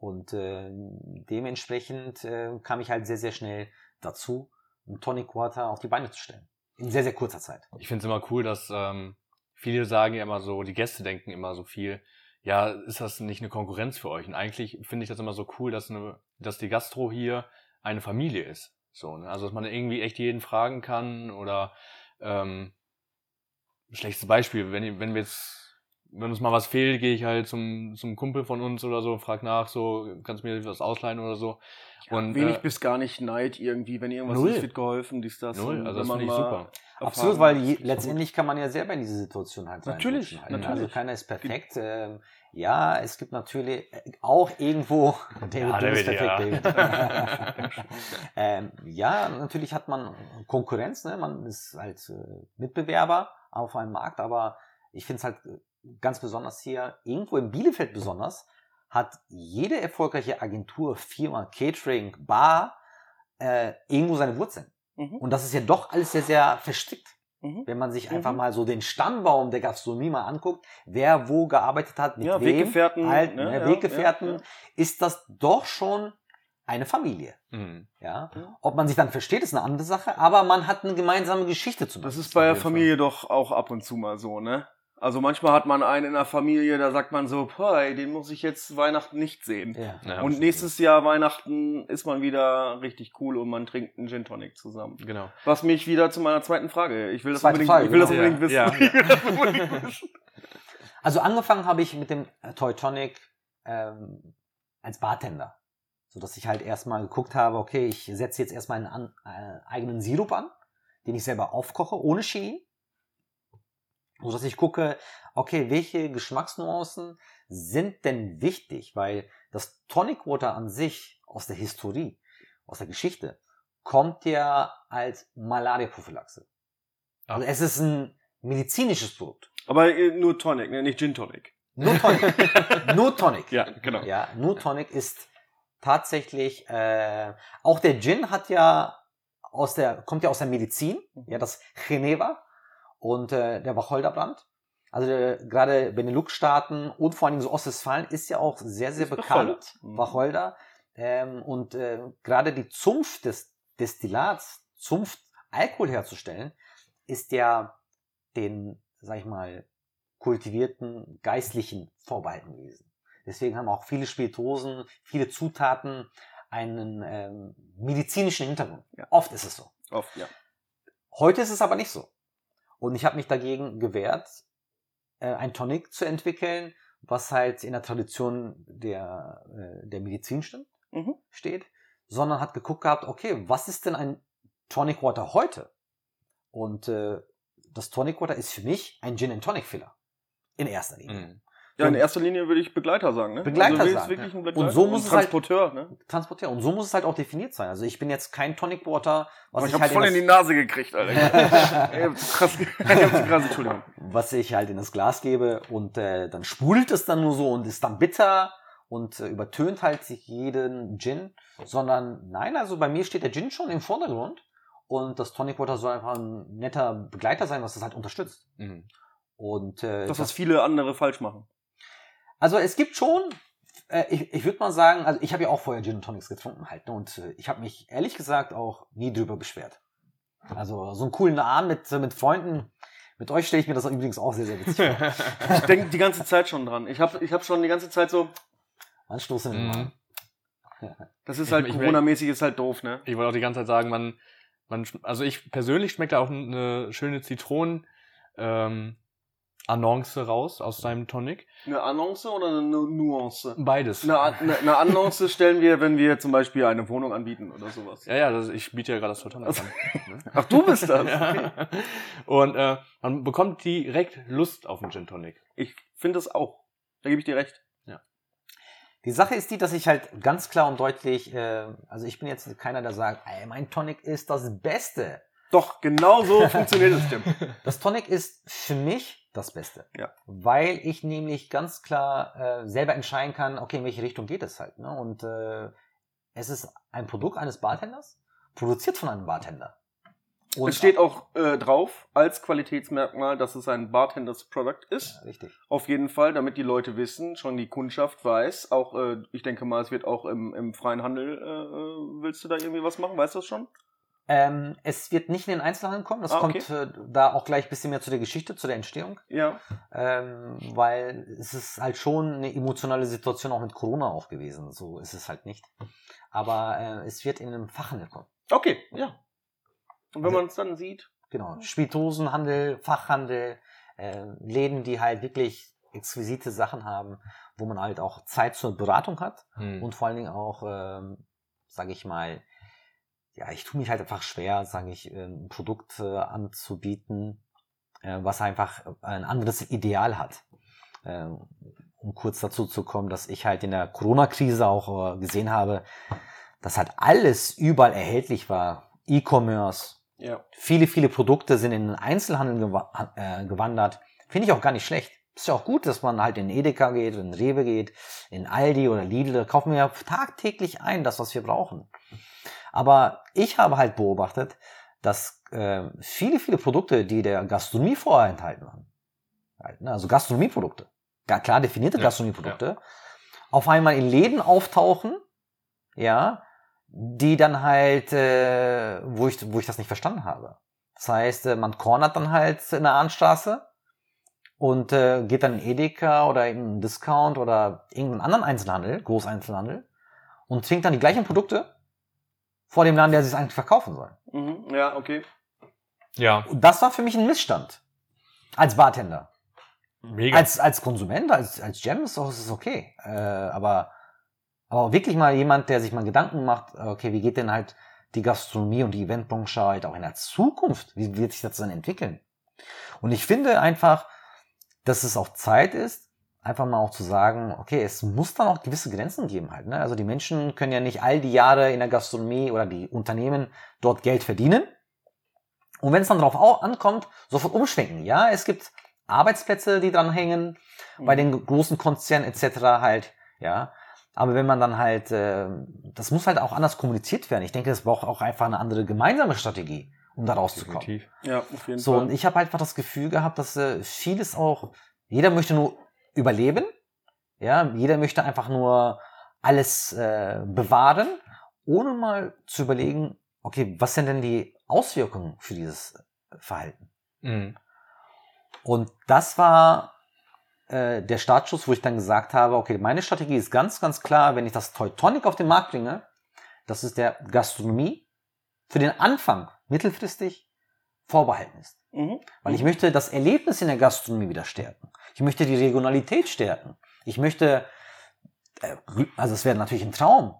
Und äh, dementsprechend äh, kam ich halt sehr, sehr schnell dazu, einen Tonic Water auf die Beine zu stellen. In sehr, sehr kurzer Zeit. Ich finde es immer cool, dass ähm, viele sagen ja immer so, die Gäste denken immer so viel, ja, ist das nicht eine Konkurrenz für euch? Und eigentlich finde ich das immer so cool, dass, eine, dass die Gastro hier eine Familie ist. So, ne? Also dass man irgendwie echt jeden fragen kann oder ähm, schlechtes Beispiel, wenn, wenn wir jetzt, wenn uns mal was fehlt, gehe ich halt zum, zum Kumpel von uns oder so, frag nach, so, kannst du mir was ausleihen oder so. Und, Wenig äh, bis gar nicht Neid irgendwie, wenn irgendwas Null. nicht wird geholfen, dies, das. Null, also das finde ich super. Absolut, weil je, letztendlich kann man ja selber in diese Situation halt Natürlich, reinrutschen halt, ne? natürlich. Also keiner ist perfekt. Ähm, ja, es gibt natürlich äh, auch irgendwo <laughs> David, Ja, du bist David, perfekt, ja. David. <laughs> ähm, ja, natürlich hat man Konkurrenz, ne? man ist halt äh, Mitbewerber auf einem Markt, aber ich finde es halt äh, ganz besonders hier, irgendwo in Bielefeld besonders, hat jede erfolgreiche Agentur, Firma, Catering, Bar äh, irgendwo seine Wurzeln. Mhm. Und das ist ja doch alles sehr, sehr verstrickt. Mhm. Wenn man sich Mhm. einfach mal so den Stammbaum der Gastronomie mal anguckt, wer wo gearbeitet hat, mit Ja, wem, Weggefährten, halt, ne, ne, ja, Weggefährten, ja, ja. ist das doch schon eine Familie. Mhm. Ja? Ob man sich dann versteht, ist eine andere Sache, aber man hat eine gemeinsame Geschichte zu Das ist bei der Familie doch auch ab und zu mal so, ne? Also manchmal hat man einen in der Familie, da sagt man so, boah, den muss ich jetzt Weihnachten nicht sehen. Ja. Ja, und nächstes Jahr Weihnachten ist man wieder richtig cool und man trinkt einen Gin Tonic zusammen. Genau. Was mich wieder zu meiner zweiten Frage. Ich will das Zweite unbedingt, Frage, ich will das genau. unbedingt. Ja, ja. Das unbedingt wissen. Also angefangen habe ich mit dem äh, Toy Tonic ähm, als Bartender. So dass ich halt erstmal geguckt habe, okay, ich setze jetzt erstmal einen an, äh, eigenen Sirup an, den ich selber aufkoche, ohne Chemie. So dass ich gucke, okay, welche Geschmacksnuancen sind denn wichtig? Weil das Tonic Water an sich aus der Historie, aus der Geschichte, kommt ja als Malaria-Prophylaxe. Ah. Also es ist ein medizinisches Produkt. Aber äh, nur Tonic, ne? nicht Gin Tonic. Nur Tonic. <laughs> Nur Tonic. Ja, genau. Ja, nur Tonic ist tatsächlich, äh, auch der Gin hat ja aus der, kommt ja aus der Medizin, ja, das Geneva und äh, der Wacholderbrand. Also äh, gerade Benelux-Staaten und vor allen Dingen so Ostwestfalen ist ja auch sehr, sehr Ist bekannt. Wacholder. Mhm. Wacholder. Ähm, und äh, gerade die Zunft des Destillats, Zunft Alkohol herzustellen, ist ja den, sag ich mal, kultivierten Geistlichen vorbehalten gewesen. Deswegen haben auch viele Spirituosen, viele Zutaten einen ähm, medizinischen Hintergrund. Ja. Oft ist es so. Oft, ja. Heute ist es aber nicht so. Und ich habe mich dagegen gewehrt, äh, ein Tonic zu entwickeln, was halt in der Tradition der, äh, der Medizin stimmt, Mhm. steht, sondern hat geguckt gehabt, okay, was ist denn ein Tonic Water heute? Und äh, das Tonic Water ist für mich ein Gin and Tonic Filler. In erster Linie. Mhm. Ja, in erster Linie würde ich Begleiter sagen, ne? Begleiter also, sagen, wirklich ja. ein Begleiter Und so muss es halt- Transporteur, ne? Transportieren. Und so muss es halt auch definiert sein. Also ich bin jetzt kein Tonic Water, was Aber ich ich, hab's halt voll in in die Nase gekriegt, Alter. <laughs> ich krass, ich krass, <laughs> Entschuldigung. was ich halt in das Glas gebe und äh, dann sprudelt es dann nur so und ist dann bitter und äh, übertönt halt sich jeden Gin, sondern nein, also bei mir steht der Gin schon im Vordergrund und das Tonic Water soll einfach ein netter Begleiter sein, was das halt unterstützt. Mhm. Und äh, Das, was viele andere falsch machen. Also es gibt schon, äh, ich, ich würde mal sagen, also ich habe ja auch vorher Gin Tonics getrunken halt, ne, und äh, ich habe mich ehrlich gesagt auch nie drüber beschwert. Also so einen coolen Abend mit, äh, mit Freunden, mit euch stelle ich mir das übrigens auch sehr, sehr witzig vor. <laughs> Ich denke die ganze Zeit schon dran. Ich habe ich hab schon die ganze Zeit so, Anstoßen Mhm. Das ist Ich- halt Corona-mäßig, ist halt doof, ne? Ich wollte auch die ganze Zeit sagen, man, man, also ich persönlich schmeckt da auch eine schöne Zitronen, ähm, Annonce raus aus deinem Tonic. Eine Annonce oder eine Nu- Nuance? Beides. Eine, eine, eine Annonce stellen wir, wenn wir zum Beispiel eine Wohnung anbieten oder sowas. Ja, ja, das, ich biete ja gerade das Tonic an. <laughs> Ach, du bist das? ja. Und äh, man bekommt direkt Lust auf einen Gin Tonic. Ich finde es auch. Da gebe ich dir recht. Die Sache ist die, dass ich halt ganz klar und deutlich, äh, also ich bin jetzt keiner, der sagt, ey, mein Tonic ist das Beste. Doch, genau so <laughs> funktioniert es, Tim. Das Tonic ist für mich das Beste. Ja. Weil ich nämlich ganz klar äh, selber entscheiden kann, okay, in welche Richtung geht es halt. Ne? Und äh, es ist ein Produkt eines Bartenders, produziert von einem Bartender. Und es steht auch äh, drauf als Qualitätsmerkmal, dass es ein Bartenders Product ist. Ja, richtig. Auf jeden Fall, damit die Leute wissen, schon die Kundschaft weiß. Auch, äh, ich denke mal, es wird auch im, im freien Handel, äh, äh, willst du da irgendwie was machen? Weißt du das schon? Ähm, es wird nicht in den Einzelhandel kommen. Das Ah, okay. kommt äh, da auch gleich ein bisschen mehr zu der Geschichte, zu der Entstehung. Ja. Ähm, weil es ist halt schon eine emotionale Situation auch mit Corona auch gewesen. So ist es halt nicht. Aber äh, es wird in einem Fachhandel kommen. Okay, ja. Und wenn Also- man es dann sieht, Genau. Spirituosenhandel, Fachhandel, äh, Läden, die halt wirklich exquisite Sachen haben, wo man halt auch Zeit zur Beratung hat Hm. und vor allen Dingen auch, ähm, sage ich mal, ja, ich tue mich halt einfach schwer, sage ich, äh, ein Produkt äh, anzubieten, äh, was einfach ein anderes Ideal hat. Äh, um kurz dazu zu kommen, dass ich halt in der Corona-Krise auch äh, gesehen habe, dass halt alles überall erhältlich war. E-Commerce, ja. viele, viele Produkte sind in den Einzelhandel gewa äh, gewandert. Finde ich auch gar nicht schlecht. Ist ja auch gut, dass man halt in Edeka geht, in Rewe geht, in Aldi oder Lidl. Da kaufen wir ja tagtäglich ein, das, was wir brauchen. Aber ich habe halt beobachtet, dass äh, viele, viele Produkte, die der Gastronomie vorenthalten waren, halt, ne, also Gastronomieprodukte, ja, klar definierte Ja, Gastronomieprodukte, auf einmal in Läden auftauchen, ja, die dann halt, äh, wo, ich, wo ich das nicht verstanden habe. Das heißt, äh, man cornert dann halt in der Ahnstraße und äh, geht dann in Edeka oder in Discount oder irgendeinen anderen Einzelhandel, Großeinzelhandel und trinkt dann die gleichen Produkte vor dem Laden, der sich eigentlich verkaufen soll. Mhm. Ja, okay. Ja, Und das war für mich ein Missstand. Als Bartender. mega. Als, als Konsument, als, als Gem ist es okay. Äh, aber, aber wirklich mal jemand, der sich mal Gedanken macht, okay, wie geht denn halt die Gastronomie und die Eventbranche halt auch in der Zukunft? Wie wird sich das dann entwickeln? Und ich finde einfach, dass es auch Zeit ist, einfach mal auch zu sagen, okay, es muss dann auch gewisse Grenzen geben halt. Ne? Also die Menschen können ja nicht all die Jahre in der Gastronomie oder die Unternehmen dort Geld verdienen. Und wenn es dann darauf au- ankommt, sofort umschwenken. Ja, es gibt Arbeitsplätze, die dran hängen, bei den großen Konzernen etc. halt, ja. Aber wenn man dann halt, äh, das muss halt auch anders kommuniziert werden. Ich denke, es braucht auch einfach eine andere gemeinsame Strategie, um da rauszukommen. Definitiv. Ja, auf jeden So, Fall. und ich habe einfach das Gefühl gehabt, dass äh, vieles auch, jeder möchte nur überleben, ja, jeder möchte einfach nur alles äh, bewahren, ohne mal zu überlegen, okay, was sind denn die Auswirkungen für dieses Verhalten? Mhm. Und das war äh, der Startschuss, wo ich dann gesagt habe, okay, meine Strategie ist ganz, ganz klar, wenn ich das Teutonic auf den Markt bringe, das ist der Gastronomie für den Anfang mittelfristig vorbehalten ist. Mhm. Weil ich möchte das Erlebnis in der Gastronomie wieder stärken. Ich möchte die Regionalität stärken. Ich möchte, äh, also es wäre natürlich ein Traum,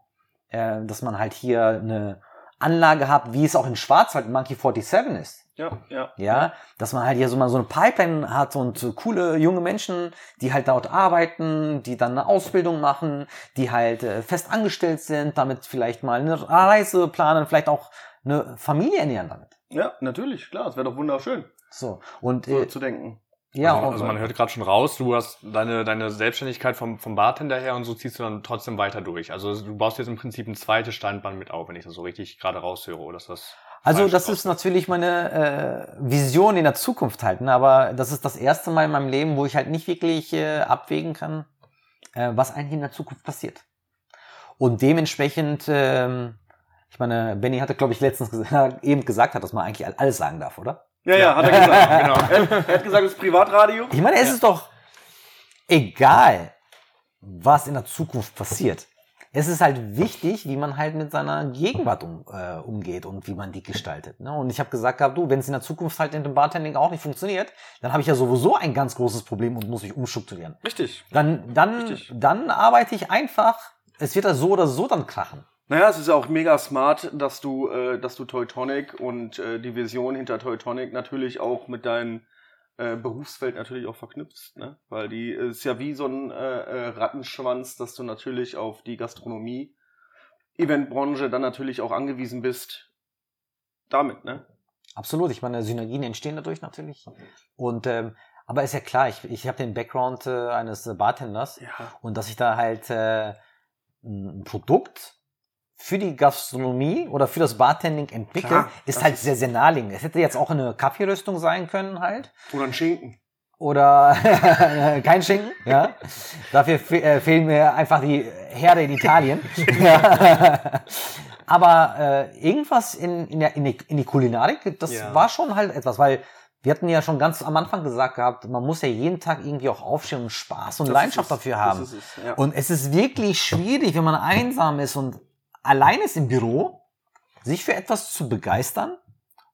äh, dass man halt hier eine Anlage hat, wie es auch in Schwarzwald Monkey 47 ist. Ja, ja. Ja, dass man halt hier so mal so eine Pipeline hat und so coole junge Menschen, die halt dort arbeiten, die dann eine Ausbildung machen, die halt äh, fest angestellt sind, damit vielleicht mal eine Reise planen, vielleicht auch eine Familie ernähren damit. Ja, natürlich, klar. Es wäre doch wunderschön, So. Und so äh, zu denken. ja, also, und, also man hört gerade schon raus, du hast deine, deine Selbstständigkeit vom, vom Bartender her und so ziehst du dann trotzdem weiter durch. Also du baust jetzt im Prinzip ein zweites Standbein mit auf, wenn ich das so richtig gerade raushöre. Oder ist das Also das ist natürlich meine äh, Vision in der Zukunft halt, ne? aber das ist das erste Mal in meinem Leben, wo ich halt nicht wirklich äh, abwägen kann, äh, was eigentlich in der Zukunft passiert. Und dementsprechend, ähm, ich meine, Benny hatte, glaube ich, letztens gesagt, <laughs> eben gesagt hat, dass man eigentlich alles sagen darf, oder? Ja, ja, hat er gesagt. genau. <laughs> er, er hat gesagt, es ist Privatradio. Ich meine, es ist doch egal, was in der Zukunft passiert. Es ist halt wichtig, wie man halt mit seiner Gegenwart um, äh, umgeht und wie man die gestaltet. Ne? Und ich habe gesagt gehabt, du, wenn es in der Zukunft halt in dem Bartending auch nicht funktioniert, dann habe ich ja sowieso ein ganz großes Problem und muss mich umstrukturieren. Richtig. Dann, dann, Richtig. dann arbeite ich einfach. Es wird da so oder so dann krachen. Naja, es ist auch mega smart, dass du, äh, dass du Teutonic und äh, die Vision hinter Teutonic natürlich auch mit deinem äh, Berufsfeld natürlich auch verknüpfst, ne? Weil die ist ja wie so ein äh, äh, Rattenschwanz, dass du natürlich auf die Gastronomie, Eventbranche dann natürlich auch angewiesen bist. Damit, ne? Absolut. Ich meine, Synergien entstehen dadurch natürlich. Und ähm, aber ist ja klar, ich, ich habe den Background äh, eines äh, Bartenders. Ja. und dass ich da halt äh, ein Produkt für die Gastronomie oder für das Bartending entwickle, Klar, ist halt ist- sehr, sehr naheliegend. Es hätte jetzt auch eine Kaffeerüstung sein können halt. Oder ein Schinken. Oder <laughs> kein Schinken, ja. Dafür fe äh, fehlen mir einfach die Herde in Italien. <laughs> Aber äh, irgendwas in, in, der, in, die, in die Kulinarik, das Ja. war schon halt etwas, weil wir hatten ja schon ganz am Anfang gesagt gehabt, man muss ja jeden Tag irgendwie auch aufstehen und Spaß und Das Leidenschaft dafür haben. Es, ja. Und es ist wirklich schwierig, wenn man einsam ist und allein ist im Büro, sich für etwas zu begeistern,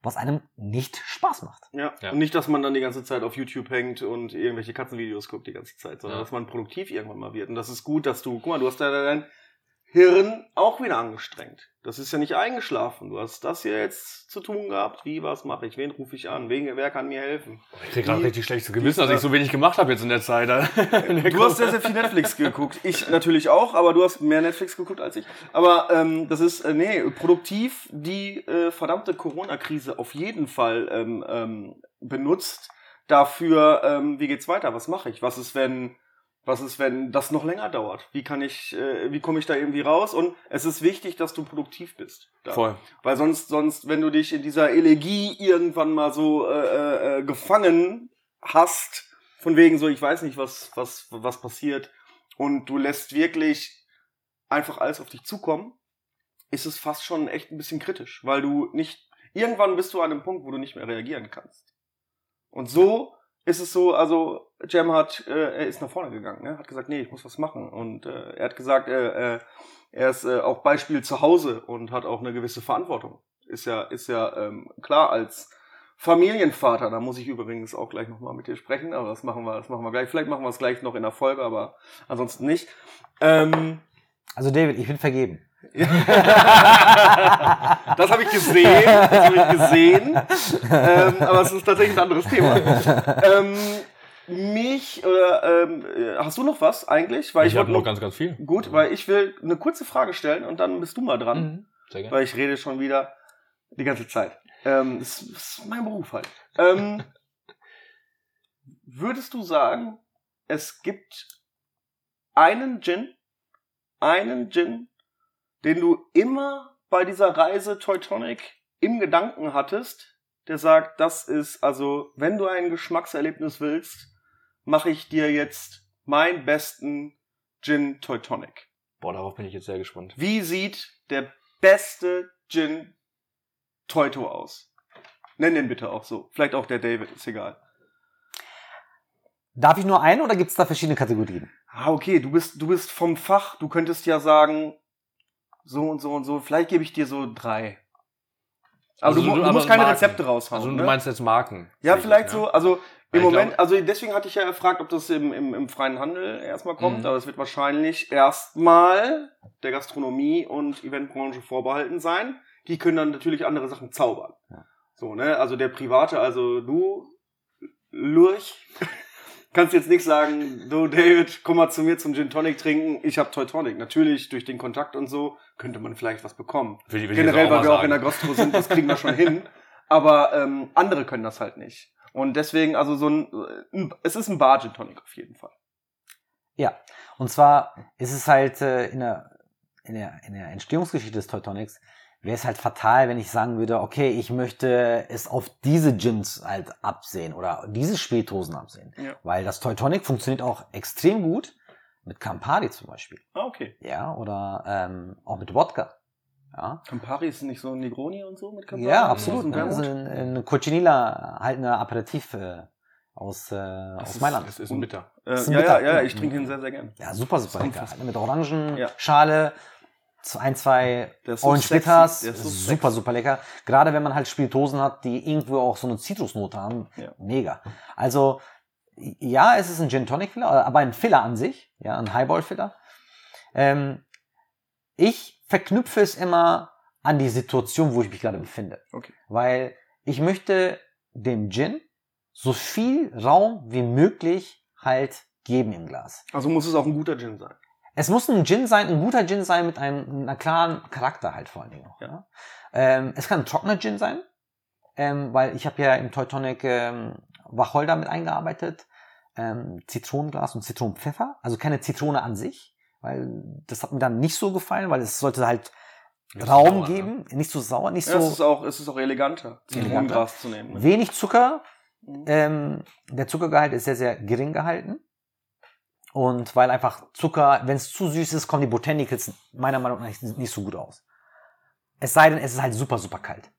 was einem nicht Spaß macht. Ja. Ja. und nicht, dass man dann die ganze Zeit auf YouTube hängt und irgendwelche Katzenvideos guckt die ganze Zeit, sondern Ja. dass man produktiv irgendwann mal wird. Und das ist gut, dass du, guck mal, du hast ja dein Hirn auch wieder angestrengt. Das ist ja nicht eingeschlafen. Du hast das hier jetzt zu tun gehabt. Wie, was mache ich? Wen rufe ich an? Wen, wer kann mir helfen? Ich krieg gerade richtig schlechtes Gewissen, dass ich so wenig gemacht habe jetzt in der Zeit. <laughs> Du hast sehr, sehr viel Netflix geguckt. Ich natürlich auch, aber du hast mehr Netflix geguckt als ich. Aber ähm, das ist, äh, nee, produktiv die äh, verdammte Corona-Krise auf jeden Fall ähm, ähm, benutzt dafür, ähm, wie geht's weiter, was mache ich, was ist, wenn, was ist, wenn das noch länger dauert, wie kann ich, äh, wie komme ich da irgendwie raus und es ist wichtig, dass du produktiv bist. Da. Voll. Weil sonst, sonst, wenn du dich in dieser Elegie irgendwann mal so äh, äh, gefangen hast, von wegen so, ich weiß nicht, was, was, was passiert, und du lässt wirklich einfach alles auf dich zukommen, ist es fast schon echt ein bisschen kritisch, weil du nicht, irgendwann bist du an einem Punkt, wo du nicht mehr reagieren kannst. Und so ist es so, also Jam hat, äh, er ist nach vorne gegangen, ne? hat gesagt, nee, ich muss was machen. Und äh, er hat gesagt, äh, äh, er ist äh, auch Beispiel zu Hause und hat auch eine gewisse Verantwortung. Ist ja, ist ja ähm, klar als Familienvater. Da muss ich übrigens auch gleich nochmal mit dir sprechen, aber das machen wir, das machen wir gleich. Vielleicht machen wir es gleich noch in der Folge, aber ansonsten nicht. Ähm, Also David, ich bin vergeben. <laughs> das habe ich gesehen, das habe ich gesehen. Ähm, aber es ist tatsächlich ein anderes Thema. Ähm, mich oder ähm, äh, hast du noch was eigentlich? Weil Ich, ich, habe noch ganz, ganz viel. gut, weil ich will eine kurze Frage stellen und dann bist du mal dran, Mhm. Sehr gerne. weil ich rede schon wieder die ganze Zeit. Ähm, das ist mein Beruf halt. Ähm, würdest du sagen, es gibt einen Gin, einen Gin, den du immer bei dieser Reise Teutonic im Gedanken hattest, der sagt, das ist, also, wenn du ein Geschmackserlebnis willst, mache ich dir jetzt meinen besten Gin Teutonic. Boah, darauf bin ich jetzt sehr gespannt. Wie sieht der beste Gin Teuto aus? Nenn den bitte auch so. Vielleicht auch der David, ist egal. Darf ich nur einen oder gibt es da verschiedene Kategorien? Ah, okay, du bist, du bist vom Fach, du könntest ja sagen, so und so und so, vielleicht gebe ich dir so drei. Aber Also du, du- du musst keine Marken. Rezepte raushauen. Also ne? du meinst jetzt Marken? ja, vielleicht ne? so, also im ich Moment, glaub- also deswegen hatte ich ja gefragt, ob das im, im, im freien Handel erstmal kommt, Mhm. aber es wird wahrscheinlich erstmal der Gastronomie und Eventbranche vorbehalten sein. Die können dann natürlich andere Sachen zaubern. Ja. So, ne? Also der Private, also du, Lurch, kannst jetzt nicht sagen, du David, komm mal zu mir zum Gin Tonic trinken, ich hab Teutonic. Natürlich, durch den Kontakt und so, könnte man vielleicht was bekommen. Will, ich- will ich Generell, weil wir auch sagen. in der Gastro sind, das kriegen wir schon hin. Aber ähm, andere können das halt nicht. Und deswegen, also so ein, ein es ist ein Bar Gin Tonic auf jeden Fall. Ja, und zwar ist es halt äh, in, der, in, der, in der Entstehungsgeschichte des Teutonics, wäre es halt fatal, wenn ich sagen würde, okay, ich möchte es auf diese Gins halt absehen oder diese Spiritosen absehen. Ja. Weil das Teutonic funktioniert auch extrem gut mit Campari zum Beispiel. Ah, okay. Ja, oder ähm, auch mit Wodka. Ja, Campari ist nicht so Negroni und so mit Campari? ja absolut. Ne? Also ein, ein Cochinilla, halt ein Aperitif äh, aus, äh, Das aus ist- Mailand. Es ist ein Bitter. Äh, ist ein ja, ja, Bitter. ja, ich trinke ihn sehr, sehr gern. Ja, super, super lecker. Mit Orangenschale, Ja. Ein, zwei so Orange sexy, Bitters. so super, super lecker. Gerade wenn man halt Spiritosen hat, die irgendwo auch so eine Zitrusnote haben. Ja. Mega. Also, ja, es ist ein Gin Tonic Filler, aber ein Filler an sich. Ja, ein Highball Filler. Ähm, ich verknüpfe es immer an die Situation, wo ich mich gerade befinde. Okay. Weil ich möchte dem Gin so viel Raum wie möglich halt geben im Glas. Also muss es auch ein guter Gin sein. Es muss ein Gin sein, ein guter Gin sein mit einem, einer klaren Charakter halt vor allen Dingen auch. Ja. Ja. Ähm, es kann ein trockener Gin sein, ähm, weil ich habe ja im Teutonic ähm, Wacholder mit eingearbeitet, ähm, Zitronenglas und Zitronenpfeffer, also keine Zitrone an sich, weil das hat mir dann nicht so gefallen, weil es sollte halt Nicht Raum sauer, ne? geben, nicht so sauer, nicht Ja, es so ist auch, es ist auch eleganter. Zitronengras zu nehmen. Ne? wenig Zucker, Mhm. ähm, der Zuckergehalt ist sehr, sehr gering gehalten. Und weil einfach Zucker, wenn es zu süß ist, kommen die Botanicals meiner Meinung nach nicht, so gut aus. Es sei denn, es ist halt super, super kalt.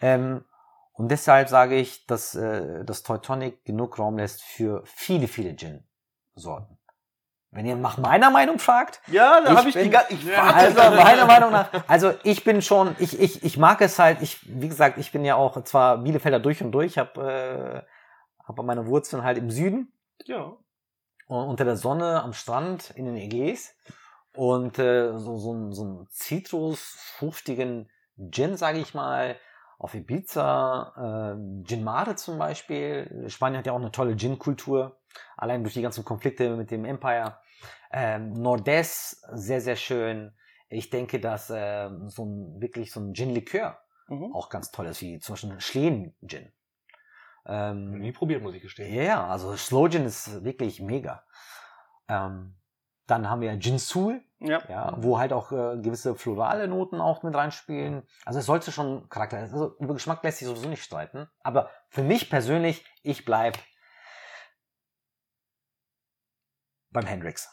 Ähm, und deshalb sage ich, dass äh, das Teutonic genug Raum lässt für viele, viele Gin-Sorten. Wenn ihr nach meiner Meinung fragt, Ja, da habe ich die ganze. <laughs> Ich Ja, also meiner Meinung nach, also ich bin schon, ich, ich, ich mag es halt, ich, wie gesagt, ich bin ja auch zwar Bielefelder durch und durch, habe äh, hab meine Wurzeln halt im Süden, Ja. Unter der Sonne am Strand in den Ägäis und äh, so, so, einen- so einen zitrusfruchtigen Gin, sage ich mal, auf Ibiza, äh, Gin Mare zum Beispiel. Spanien hat ja auch eine tolle Gin-Kultur, allein durch die ganzen Konflikte mit dem Empire. Ähm, Nordeste, sehr, sehr schön. Ich denke, dass äh, so ein, wirklich so ein Gin-Likör Mhm. auch ganz toll ist, wie zum Beispiel Schleen-Gin. Ähm, Nie probiert, muss ich gestehen. ja, ja, also Slow Gin ist wirklich mega. Ähm, dann haben wir Gin Soul, Ja. ja, wo halt auch äh, gewisse florale Noten auch mit reinspielen. Also es sollte schon Charakter, also über Geschmack lässt sich sowieso nicht streiten. Aber für mich persönlich, ich bleib beim Hendrix.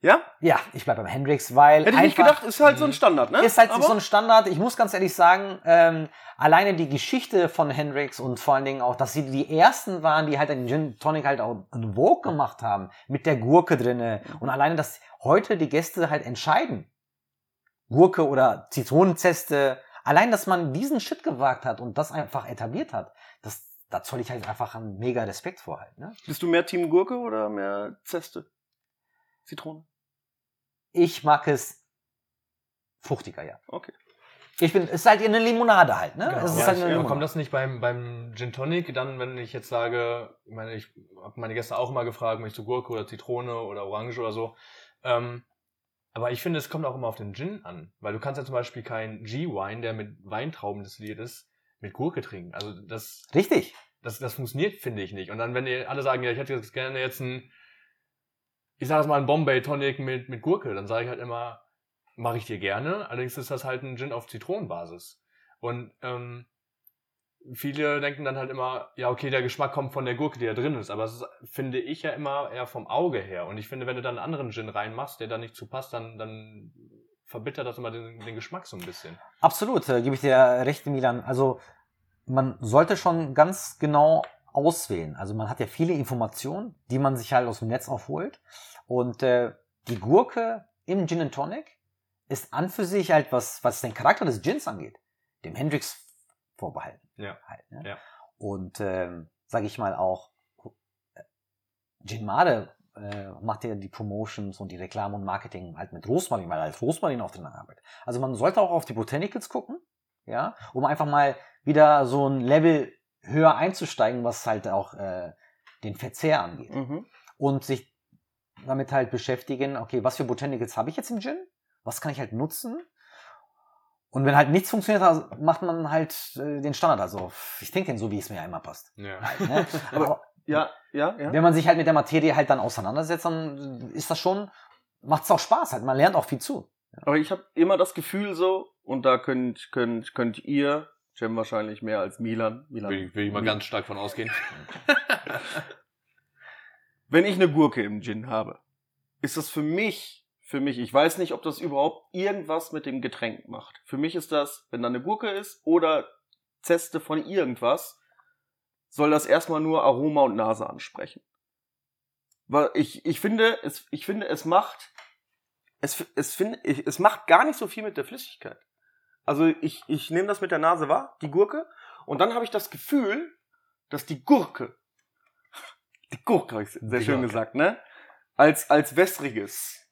Ja? Ja, ich bleib beim Hendrix, weil Hätte ich nicht gedacht, ist halt so ein Standard, ne? ist halt Aber so ein Standard. Ich muss ganz ehrlich sagen, ähm, alleine die Geschichte von Hendrix und vor allen Dingen auch, dass sie die ersten waren, die halt einen Gin Tonic halt auch in Vogue gemacht haben, mit der Gurke drinne. Und alleine, dass heute die Gäste halt entscheiden, Gurke oder Zitronenzeste, allein, dass man diesen Shit gewagt hat und das einfach etabliert hat, das, da zoll ich halt einfach einen mega Respekt vor halt, ne? Bist du mehr Team Gurke oder mehr Zeste? Zitrone? Ich mag es fruchtiger, ja. Okay. Ich bin, es ist halt eine Limonade halt, ne? Genau. Es ist Ja, halt ich, eine Limonade. kommt das nicht beim, beim Gin Tonic dann, wenn ich jetzt sage, ich meine, ich habe meine Gäste auch immer gefragt, möchtest du Gurke oder Zitrone oder Orange oder so. Ähm, aber ich finde, es kommt auch immer auf den Gin an, weil du kannst ja zum Beispiel keinen G-Wine, der mit Weintrauben destilliert ist, mit Gurke trinken. Also das, Richtig. das, das funktioniert, finde ich nicht. Und dann, wenn ihr alle sagen, ja, ich hätte jetzt gerne jetzt ein, ich sage es mal, ein Bombay Tonic mit, mit Gurke, dann sage ich halt immer, mache ich dir gerne. Allerdings ist das halt ein Gin auf Zitronenbasis. Und ähm, viele denken dann halt immer, ja, okay, der Geschmack kommt von der Gurke, die da drin ist. Aber das ist, finde ich ja immer eher vom Auge her. Und ich finde, wenn du dann einen anderen Gin reinmachst, der da nicht zu passt, dann, dann verbittert das immer den, den Geschmack so ein bisschen. Absolut, äh, gebe ich dir recht, Milan. Also man sollte schon ganz genau auswählen. Also man hat ja viele Informationen, die man sich halt aus dem Netz aufholt. Und äh, die Gurke im Gin and Tonic ist an für sich halt was, was den Charakter des Gins angeht, dem Hendrix vorbehalten. Ja. Halt, ne? Ja. Und ähm, sage ich mal auch, Gin Made äh, macht ja die Promotions und die Reklame und Marketing halt mit Rosmarin, weil halt Rosmarin auf den arbeitet. Also man sollte auch auf die Botanicals gucken, ja, um einfach mal wieder so ein Level höher einzusteigen, was halt auch äh, den Verzehr angeht. Mhm. Und sich damit halt beschäftigen, okay, was für Botanicals habe ich jetzt im Gin? Was kann ich halt nutzen? Und wenn halt nichts funktioniert, also macht man halt äh, den Standard. Also ich denke den so, wie es mir einmal passt. Ja. Halt, ne? <laughs> Aber- Aber Ja, ja, ja. wenn man sich halt mit der Materie halt dann auseinandersetzt, dann ist das schon, macht es auch Spaß halt. Man lernt auch viel zu. Aber ich habe immer das Gefühl so, und da könnt, könnt, könnt ihr, Jem wahrscheinlich mehr als Milan, Milan Will, will ich mal ganz stark von ausgehen. <laughs> wenn ich eine Gurke im Gin habe, ist das für mich, für mich, ich weiß nicht, ob das überhaupt irgendwas mit dem Getränk macht. Für mich ist das, wenn da eine Gurke ist oder Zeste von irgendwas, soll das erstmal nur Aroma und Nase ansprechen. Weil ich, ich finde, es, ich finde, es macht, es, es finde, es macht gar nicht so viel mit der Flüssigkeit. Also ich, ich nehme das mit der Nase wahr, die Gurke, und dann habe ich das Gefühl, dass die Gurke die Gurke, habe ich sehr Die schön Gurke. gesagt, ne? Als, als wässriges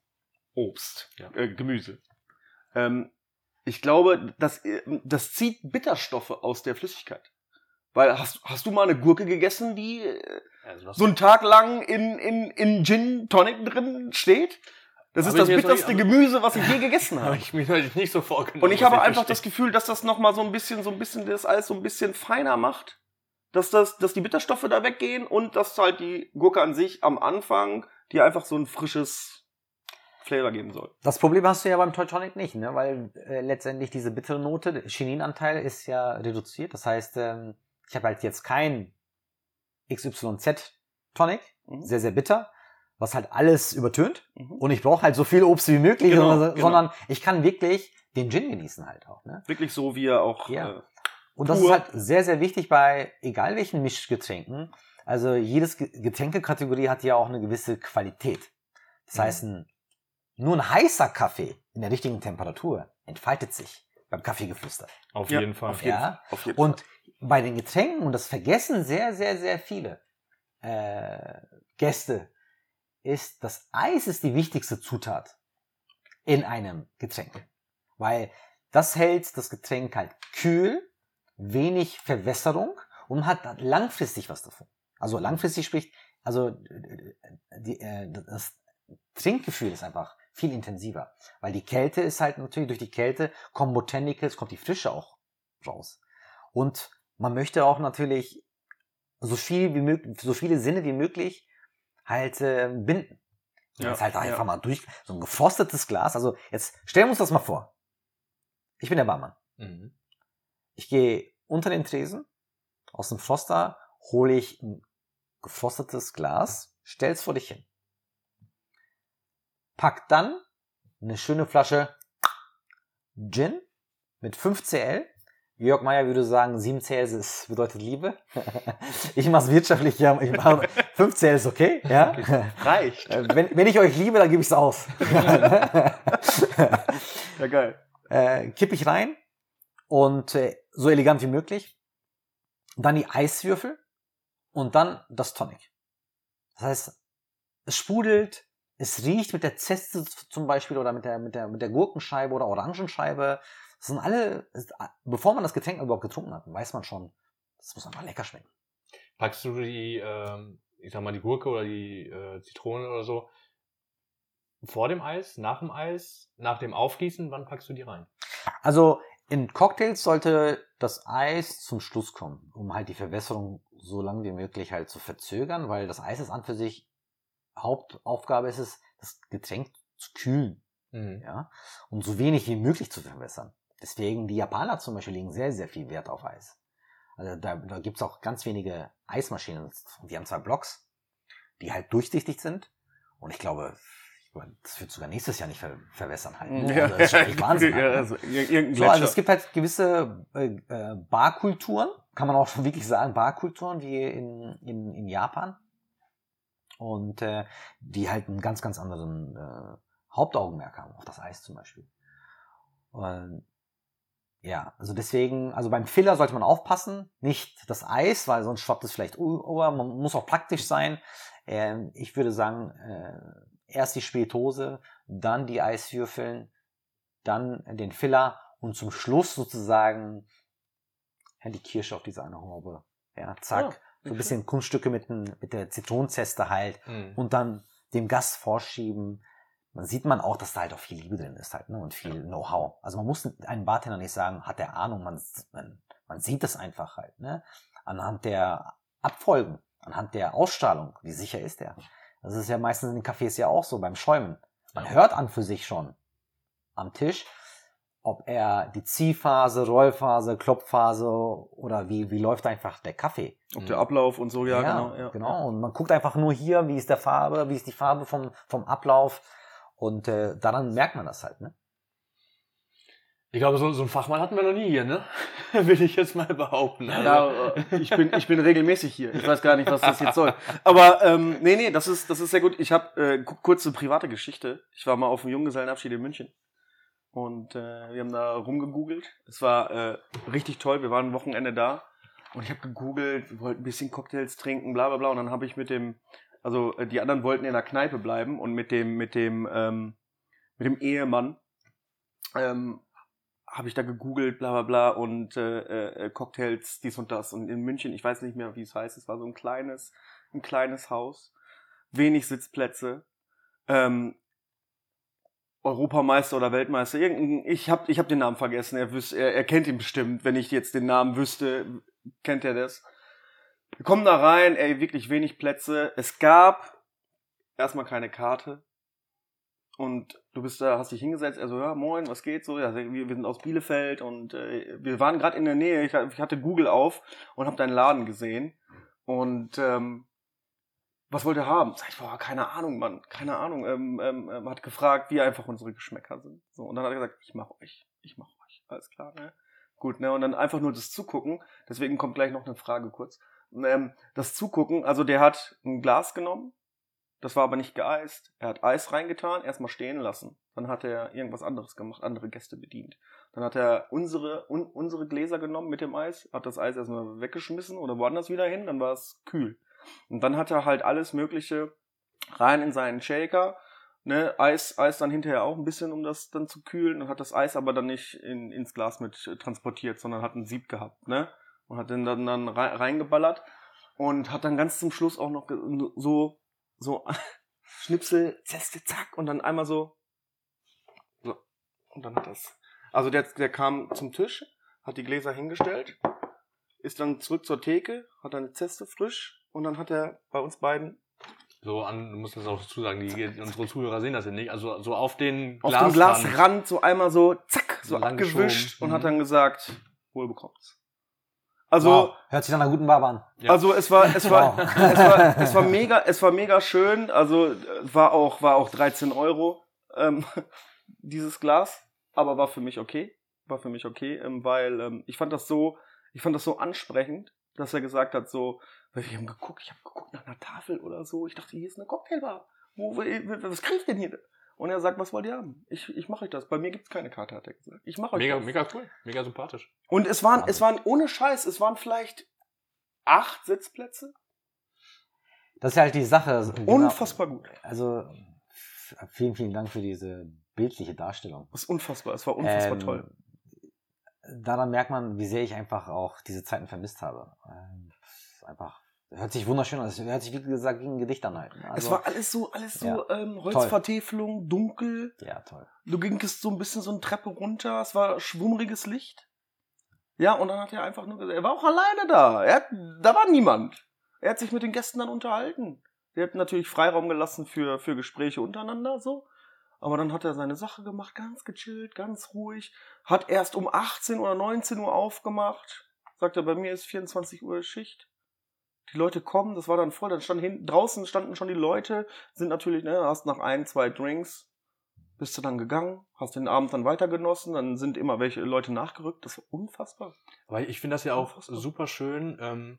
Obst, Ja. äh, Gemüse. Ähm, ich glaube, das, das zieht Bitterstoffe aus der Flüssigkeit. Weil hast, hast du mal eine Gurke gegessen, die Also so einen Tag lang in, in, in Gin Tonic drin steht? Das ist ich das bitterste nicht- Gemüse, was ich <laughs> je gegessen habe ich mir natürlich nicht so vorgenommen. Und ich habe einfach das. Gefühl, dass das nochmal so ein bisschen, so ein bisschen das alles so ein bisschen feiner macht. Dass das, dass die Bitterstoffe da weggehen und dass halt die Gurke an sich am Anfang dir einfach so ein frisches Flavor geben soll. Das Problem hast du ja beim Toy Tonic nicht, ne? weil äh, letztendlich diese bittere Note, der Chininanteil ist ja reduziert. Das heißt, ähm, ich habe halt jetzt kein XYZ Tonic, Mhm. sehr, sehr bitter, was halt alles übertönt. Mhm. Und ich brauche halt so viel Obst wie möglich, Genau, sondern, genau. sondern ich kann wirklich den Gin genießen halt auch. Ne? Wirklich so, wie er auch. Ja. Äh, Und das Pur. ist halt sehr, sehr wichtig bei egal welchen Mischgetränken. Also jedes Ge- Getränkekategorie hat ja auch eine gewisse Qualität. Das Mhm. heißt, ein, nur ein heißer Kaffee in der richtigen Temperatur entfaltet sich beim Kaffeegeflüster. Auf Ja, jeden Fall. auf jeden, Ja. auf jeden Und bei den Getränken, und das vergessen sehr, sehr, sehr viele äh, Gäste, ist das Eis ist die wichtigste Zutat in einem Getränk. Weil das hält das Getränk halt kühl, wenig Verwässerung und hat langfristig was davon. Also langfristig spricht, also äh, die, äh, das Trinkgefühl ist einfach viel intensiver. Weil die Kälte ist halt natürlich durch die Kälte kommen Botanicals, kommt die Frische auch raus. Und man möchte auch natürlich so viel wie möglich, so viele Sinne wie möglich halt äh, binden. Ja, jetzt halt ja. einfach mal durch so ein gefrostetes Glas. Also jetzt stellen wir uns das mal vor. Ich bin der Barmann. Mhm. Ich gehe unter den Tresen, aus dem Froster hole ich ein gefrostetes Glas, stell's vor dich hin. Pack dann eine schöne Flasche Gin mit 5 CL. Jörg Meyer würde sagen, 7 CL ist, bedeutet Liebe. <laughs> ich mache es wirtschaftlich, ja. Ich mache, 5 CL ist okay, ja. Reicht. Äh, wenn, wenn ich euch liebe, dann gebe ich es aus. <laughs> Ja, geil. <laughs> äh, kipp ich rein und äh, so elegant wie möglich. Dann die Eiswürfel und dann das Tonic. Das heißt, es sprudelt, es riecht mit der Zeste zum Beispiel oder mit der, mit der, mit der Gurkenscheibe oder Orangenscheibe. Das sind alle, es- bevor man das Getränk überhaupt getrunken hat, weiß man schon, das muss einfach lecker schmecken. Packst du die, ähm, ich sag mal, die Gurke oder die äh, Zitrone oder so vor dem Eis, nach dem Eis, nach dem Aufgießen? Wann packst du die rein? Also in Cocktails sollte das Eis zum Schluss kommen, um halt die Verwässerung so lange wie möglich halt zu verzögern, weil das Eis ist an für sich Hauptaufgabe ist es, das Getränk zu kühlen, Mhm. ja, und so wenig wie möglich zu verwässern. Deswegen die Japaner zum Beispiel legen sehr, sehr viel Wert auf Eis. Also da, da gibt's auch ganz wenige Eismaschinen. Die haben zwei Blocks, die halt durchsichtig sind. Und ich glaube, das wird sogar nächstes Jahr nicht ver verwässern halt. ne? Also das ist schon echt <laughs> Wahnsinn. Ja, halt, ne? also, ir- irgendein So, also es gibt halt gewisse äh, äh, Barkulturen, kann man auch schon wirklich sagen, Barkulturen wie in, in, in Japan. Und äh, die halt einen ganz, ganz anderen äh, Hauptaugenmerk haben, auf das Eis zum Beispiel. Und ja, also deswegen, also beim Filler sollte man aufpassen, nicht das Eis, weil sonst schwappt es vielleicht über. Man muss auch praktisch sein. Ähm, ich würde sagen, äh, erst die Spirituose, dann die Eiswürfeln, dann den Filler und zum Schluss sozusagen ja, die Kirsche auf diese eine Haube. Ja, zack. Oh, so ein bisschen Kunststücke mit, mit der Zitronenzeste halt mhm. und dann dem Gast vorschieben. Man sieht man auch, dass da halt auch viel Liebe drin ist halt, ne? Und viel Know-how. Also man muss einem Bartender nicht sagen, hat der Ahnung, man, man, man sieht das einfach halt, ne? Anhand der Abfolgen, anhand der Ausstrahlung, wie sicher ist der. Das ist ja meistens in den Cafés ja auch so beim Schäumen. Man hört an für sich schon am Tisch, ob er die Ziehphase, Rollphase, Klopfphase oder wie, wie läuft einfach der Kaffee. Ob der Ablauf und so, ja, ja genau. Ja. Genau, und man guckt einfach nur hier, wie ist der Farbe, wie ist die Farbe vom, vom Ablauf und äh, daran merkt man das halt, ne? Ich glaube, so, so einen Fachmann hatten wir noch nie hier, ne? <laughs> Will ich jetzt mal behaupten. Also. Ja, äh, ich bin, ich bin regelmäßig hier. Ich weiß gar nicht, was das jetzt soll. Aber ähm, nee, nee, das ist, das ist sehr gut. Ich habe äh, kurze private Geschichte. Ich war mal auf einem Junggesellenabschied in München. Und äh, wir haben da rumgegoogelt. Es war äh, richtig toll. Wir waren ein Wochenende da. Und ich habe gegoogelt, wir wollten ein bisschen Cocktails trinken, bla bla bla. Und dann habe ich mit dem, also äh, die anderen wollten in der Kneipe bleiben und mit dem, mit dem, ähm, mit dem Ehemann ähm, habe ich da gegoogelt, bla bla bla und äh, äh, Cocktails, dies und das. Und in München, ich weiß nicht mehr, wie es heißt, es war so ein kleines, ein kleines Haus, wenig Sitzplätze. Ähm, Europameister oder Weltmeister. Ich habe ich hab den Namen vergessen. Er, wüs er, er kennt ihn bestimmt. Wenn ich jetzt den Namen wüsste, kennt er das. Wir kommen da rein, ey, wirklich wenig Plätze. Es gab erstmal keine Karte. Und du bist da, hast dich hingesetzt, er so, ja, moin, was geht so? Ja, wir, wir sind aus Bielefeld und äh, wir waren gerade in der Nähe. Ich, ich hatte Google auf und habe deinen Laden gesehen. Und ähm, was wollt ihr haben? Sag ich, boah, keine Ahnung, Mann, keine Ahnung. Ähm, ähm, ähm, hat gefragt, wie einfach unsere Geschmäcker sind. So, und dann hat er gesagt, ich mach euch, ich mach euch. Alles klar, ne? Gut, ne? Und dann einfach nur das Zugucken. Deswegen kommt gleich noch eine Frage kurz. Ähm, das Zugucken, also der hat ein Glas genommen, das war aber nicht geeist. Er hat Eis reingetan, erstmal stehen lassen. Dann hat er irgendwas anderes gemacht, andere Gäste bedient. Dann hat er unsere, un, unsere Gläser genommen mit dem Eis, hat das Eis erstmal weggeschmissen oder woanders wieder hin, dann war es kühl. Und dann hat er halt alles Mögliche rein in seinen Shaker. Ne, Eis, Eis dann hinterher auch ein bisschen, um das dann zu kühlen. Und hat das Eis aber dann nicht in, ins Glas mit äh, transportiert, sondern hat ein Sieb gehabt. Ne? Und hat den dann, dann reingeballert. Und hat dann ganz zum Schluss auch noch so, so <laughs> Schnipsel, Zeste, zack. Und dann einmal so. so. Und dann hat das. Also der, der kam zum Tisch, hat die Gläser hingestellt, ist dann zurück zur Theke, hat eine Zeste frisch und dann hat er bei uns beiden so an, du musst das auch dazu sagen, die, unsere Zuhörer sehen das ja nicht. Also so auf den Auf dem Glasrand so einmal so zack, so, so abgewischt und hat dann gesagt, wohl bekommt's. Also wow. hört sich nach einer guten Barbe an. Ja. Also es war es war, wow. <laughs> es war es war mega es war mega schön. Also war auch war auch 13 Euro ähm, <laughs> dieses Glas, aber war für mich okay, war für mich okay, ähm, weil ähm, ich fand das so ich fand das so ansprechend, dass er gesagt hat so weil wir haben geguckt, ich habe geguckt nach einer Tafel oder so. Ich dachte, hier ist eine Cocktailbar. Wo, was kriege ich denn hier? Und er sagt, was wollt ihr haben? Ich, ich mache euch das. Bei mir gibt es keine Karte, hat er gesagt. Ich mache euch mega, das. Mega cool, mega sympathisch. Und es waren, es waren ohne Scheiß, es waren vielleicht acht Sitzplätze. Das ist halt die Sache. Also, genau. Unfassbar gut. Also vielen, vielen Dank für diese bildliche Darstellung. Das ist unfassbar, es war unfassbar ähm, toll. Daran merkt man, wie sehr ich einfach auch diese Zeiten vermisst habe. Ähm, einfach Hört sich wunderschön an. Es hört sich, wie gesagt, wie ein Gedicht an halt. Also, es war alles so, alles so ja, ähm, Holzvertäfelung, dunkel. Ja, toll. Du gingst so ein bisschen so eine Treppe runter. Es war schwummriges Licht. Ja, und dann hat er einfach nur gesagt, er war auch alleine da. Er hat, da war niemand. Er hat sich mit den Gästen dann unterhalten. Der hat natürlich Freiraum gelassen für, für Gespräche untereinander, so. Aber dann hat er seine Sache gemacht, ganz gechillt, ganz ruhig. Hat erst um 18 oder 19 Uhr aufgemacht. Sagt er, bei mir ist 24 Uhr Schicht die Leute kommen, das war dann voll, dann stand hinten, draußen standen schon die Leute, sind natürlich, ne, hast nach ein, zwei Drinks, bist du dann gegangen, hast den Abend dann weiter genossen, dann sind immer welche Leute nachgerückt. Das war unfassbar. Weil ich finde das ja auch Unfassbar. super schön, ähm,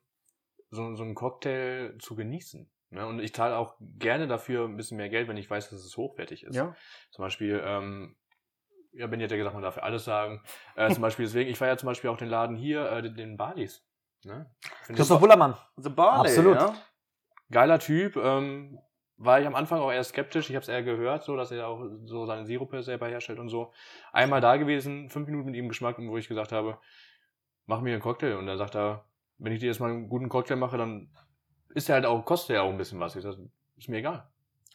so, so einen Cocktail zu genießen. Ne? Und ich zahle auch gerne dafür ein bisschen mehr Geld, wenn ich weiß, dass es hochwertig ist. Ja. Zum Beispiel, ähm, ja, Benny hat ja gesagt, man darf ja alles sagen. Äh, zum Beispiel, deswegen, ich feiere ja zum Beispiel auch den Laden hier, äh, den, den Balis. Ne? Christoph Bullermann. The Barley, Absolut. Ja? geiler Typ. Ähm, war ich am Anfang auch eher skeptisch. Ich habe es eher gehört, so dass er auch so seine Sirupe selber herstellt und so. Einmal da gewesen, fünf Minuten mit ihm Geschmack, wo ich gesagt habe, mach mir einen Cocktail. Und er sagt er, wenn ich dir jetzt mal einen guten Cocktail mache, dann ist er halt auch, kostet er auch ein bisschen was. Ich sag, ist mir egal.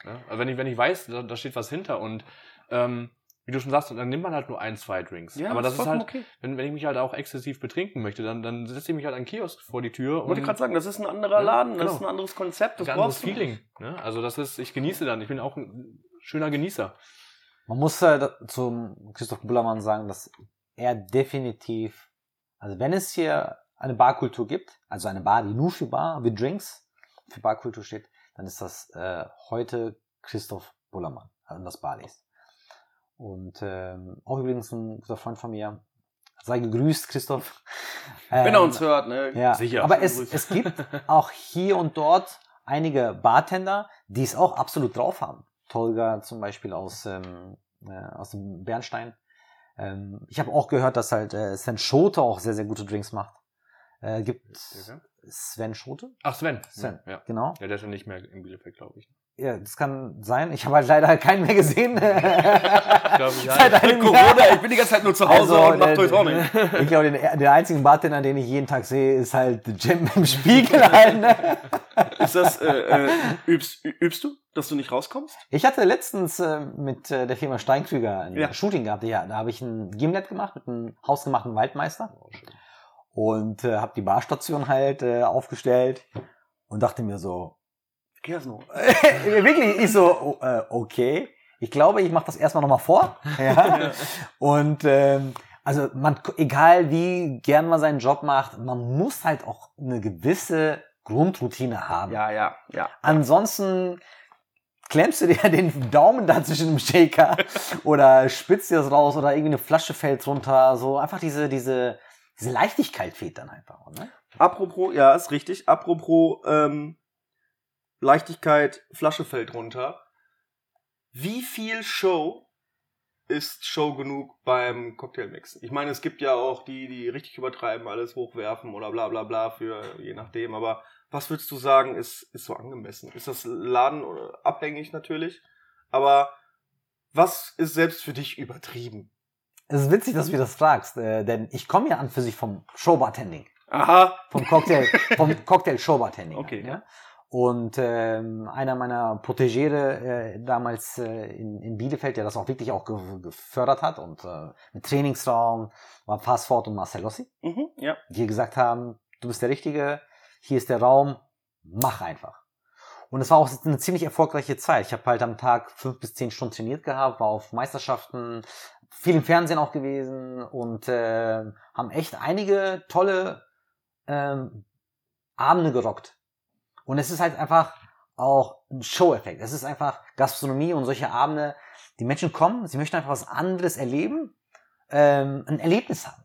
Ja? Aber wenn ich, wenn ich weiß, da, da steht was hinter und ähm, wie du schon sagst, dann nimmt man halt nur ein, zwei Drinks. Ja, Aber das ist halt, okay. wenn, wenn ich mich halt auch exzessiv betrinken möchte, dann, dann setze ich mich halt an Kiosk vor die Tür Wollte ich und gerade sagen, das ist ein anderer Ja, Laden, das genau. ist ein anderes Konzept, das ein anderes Feeling. Ne? Also das ist, ich genieße dann. Ich bin auch ein schöner Genießer. Man muss äh, da- zum Christoph Bullermann sagen, dass er definitiv, also wenn es hier eine Barkultur gibt, also eine Bar, die nur für Bar, wie Drinks, für Barkultur steht, dann ist das äh, heute Christoph Bullermann, also das Balis. Und ähm, auch übrigens ein guter Freund von mir. Sei gegrüßt, Christoph. <laughs> Wenn er Ähm, uns hört, ne? ja, Sicher. aber es, es gibt auch hier und dort einige Bartender, die es auch absolut drauf haben. Tolga zum Beispiel aus, ähm, äh, aus dem Bernstein. Ähm, ich habe auch gehört, dass halt äh, Sven Schote auch sehr, sehr gute Drinks macht. Äh, gibt Sven Schote? Ach, Sven. Sven. Ja. Genau. ja, der ist ja nicht mehr in Bielefeld, glaube ich. Ja, das kann sein. Ich habe halt leider keinen mehr gesehen. glaube, ja. <laughs> Seit einem Jahr. Corona, ich bin die ganze Zeit nur zu Hause und mach euch auch nicht. Ich glaube, den, den einzigen Bartender, den ich jeden Tag sehe, ist halt Jim im <laughs> Spiegel. Halt, ne? Ist das, äh, äh, übst, übst du, dass du nicht rauskommst? Ich hatte letztens äh, mit äh, der Firma Steinkrüger ein Ja. Shooting gehabt. Ja, da habe ich ein Gimlet gemacht mit einem hausgemachten Waldmeister Oh, und äh, habe die Barstation halt äh, aufgestellt und dachte mir so, Kersno. <laughs> wirklich, ich so, oh, äh, okay, ich glaube, ich mache das erstmal nochmal vor. <laughs> Ja. Und ähm, also man, egal wie gern man seinen Job macht, man muss halt auch eine gewisse Grundroutine haben. Ja, ja, ja. Ansonsten klemmst du dir <laughs> den Daumen da zwischen dem Shaker oder spitzt dir das raus oder irgendwie eine Flasche fällt runter. So einfach diese, diese, diese Leichtigkeit fehlt dann einfach. Ne? Apropos, ja, ist richtig. Apropos ähm, Leichtigkeit, Flasche fällt runter. Wie viel Show ist Show genug beim Cocktailmix? Ich meine, es gibt ja auch die, die richtig übertreiben, alles hochwerfen oder bla bla bla für je nachdem. Aber was würdest du sagen, ist, ist so angemessen? Ist das Laden abhängig natürlich? Aber was ist selbst für dich übertrieben? Es ist witzig, dass du das fragst, äh, denn ich komme ja an für sich vom Showbartending. Aha. Vom Cocktail, vom <laughs> Cocktail Showbartending. Okay. Ja? Und ähm, einer meiner Protegere äh, damals äh, in, in Bielefeld, der das auch wirklich auch ge gefördert hat und äh, mit Trainingsraum war Passfort und Marcelossi, Mhm, ja. die gesagt haben, du bist der Richtige, hier ist der Raum, mach einfach. Und es war auch eine ziemlich erfolgreiche Zeit. Ich habe halt am Tag fünf bis zehn Stunden trainiert gehabt, war auf Meisterschaften, viel im Fernsehen auch gewesen und äh, haben echt einige tolle ähm, Abende gerockt. Und es ist halt einfach auch ein Show-Effekt. Es ist einfach Gastronomie und solche Abende. Die Menschen kommen, sie möchten einfach was anderes erleben, ähm, ein Erlebnis haben.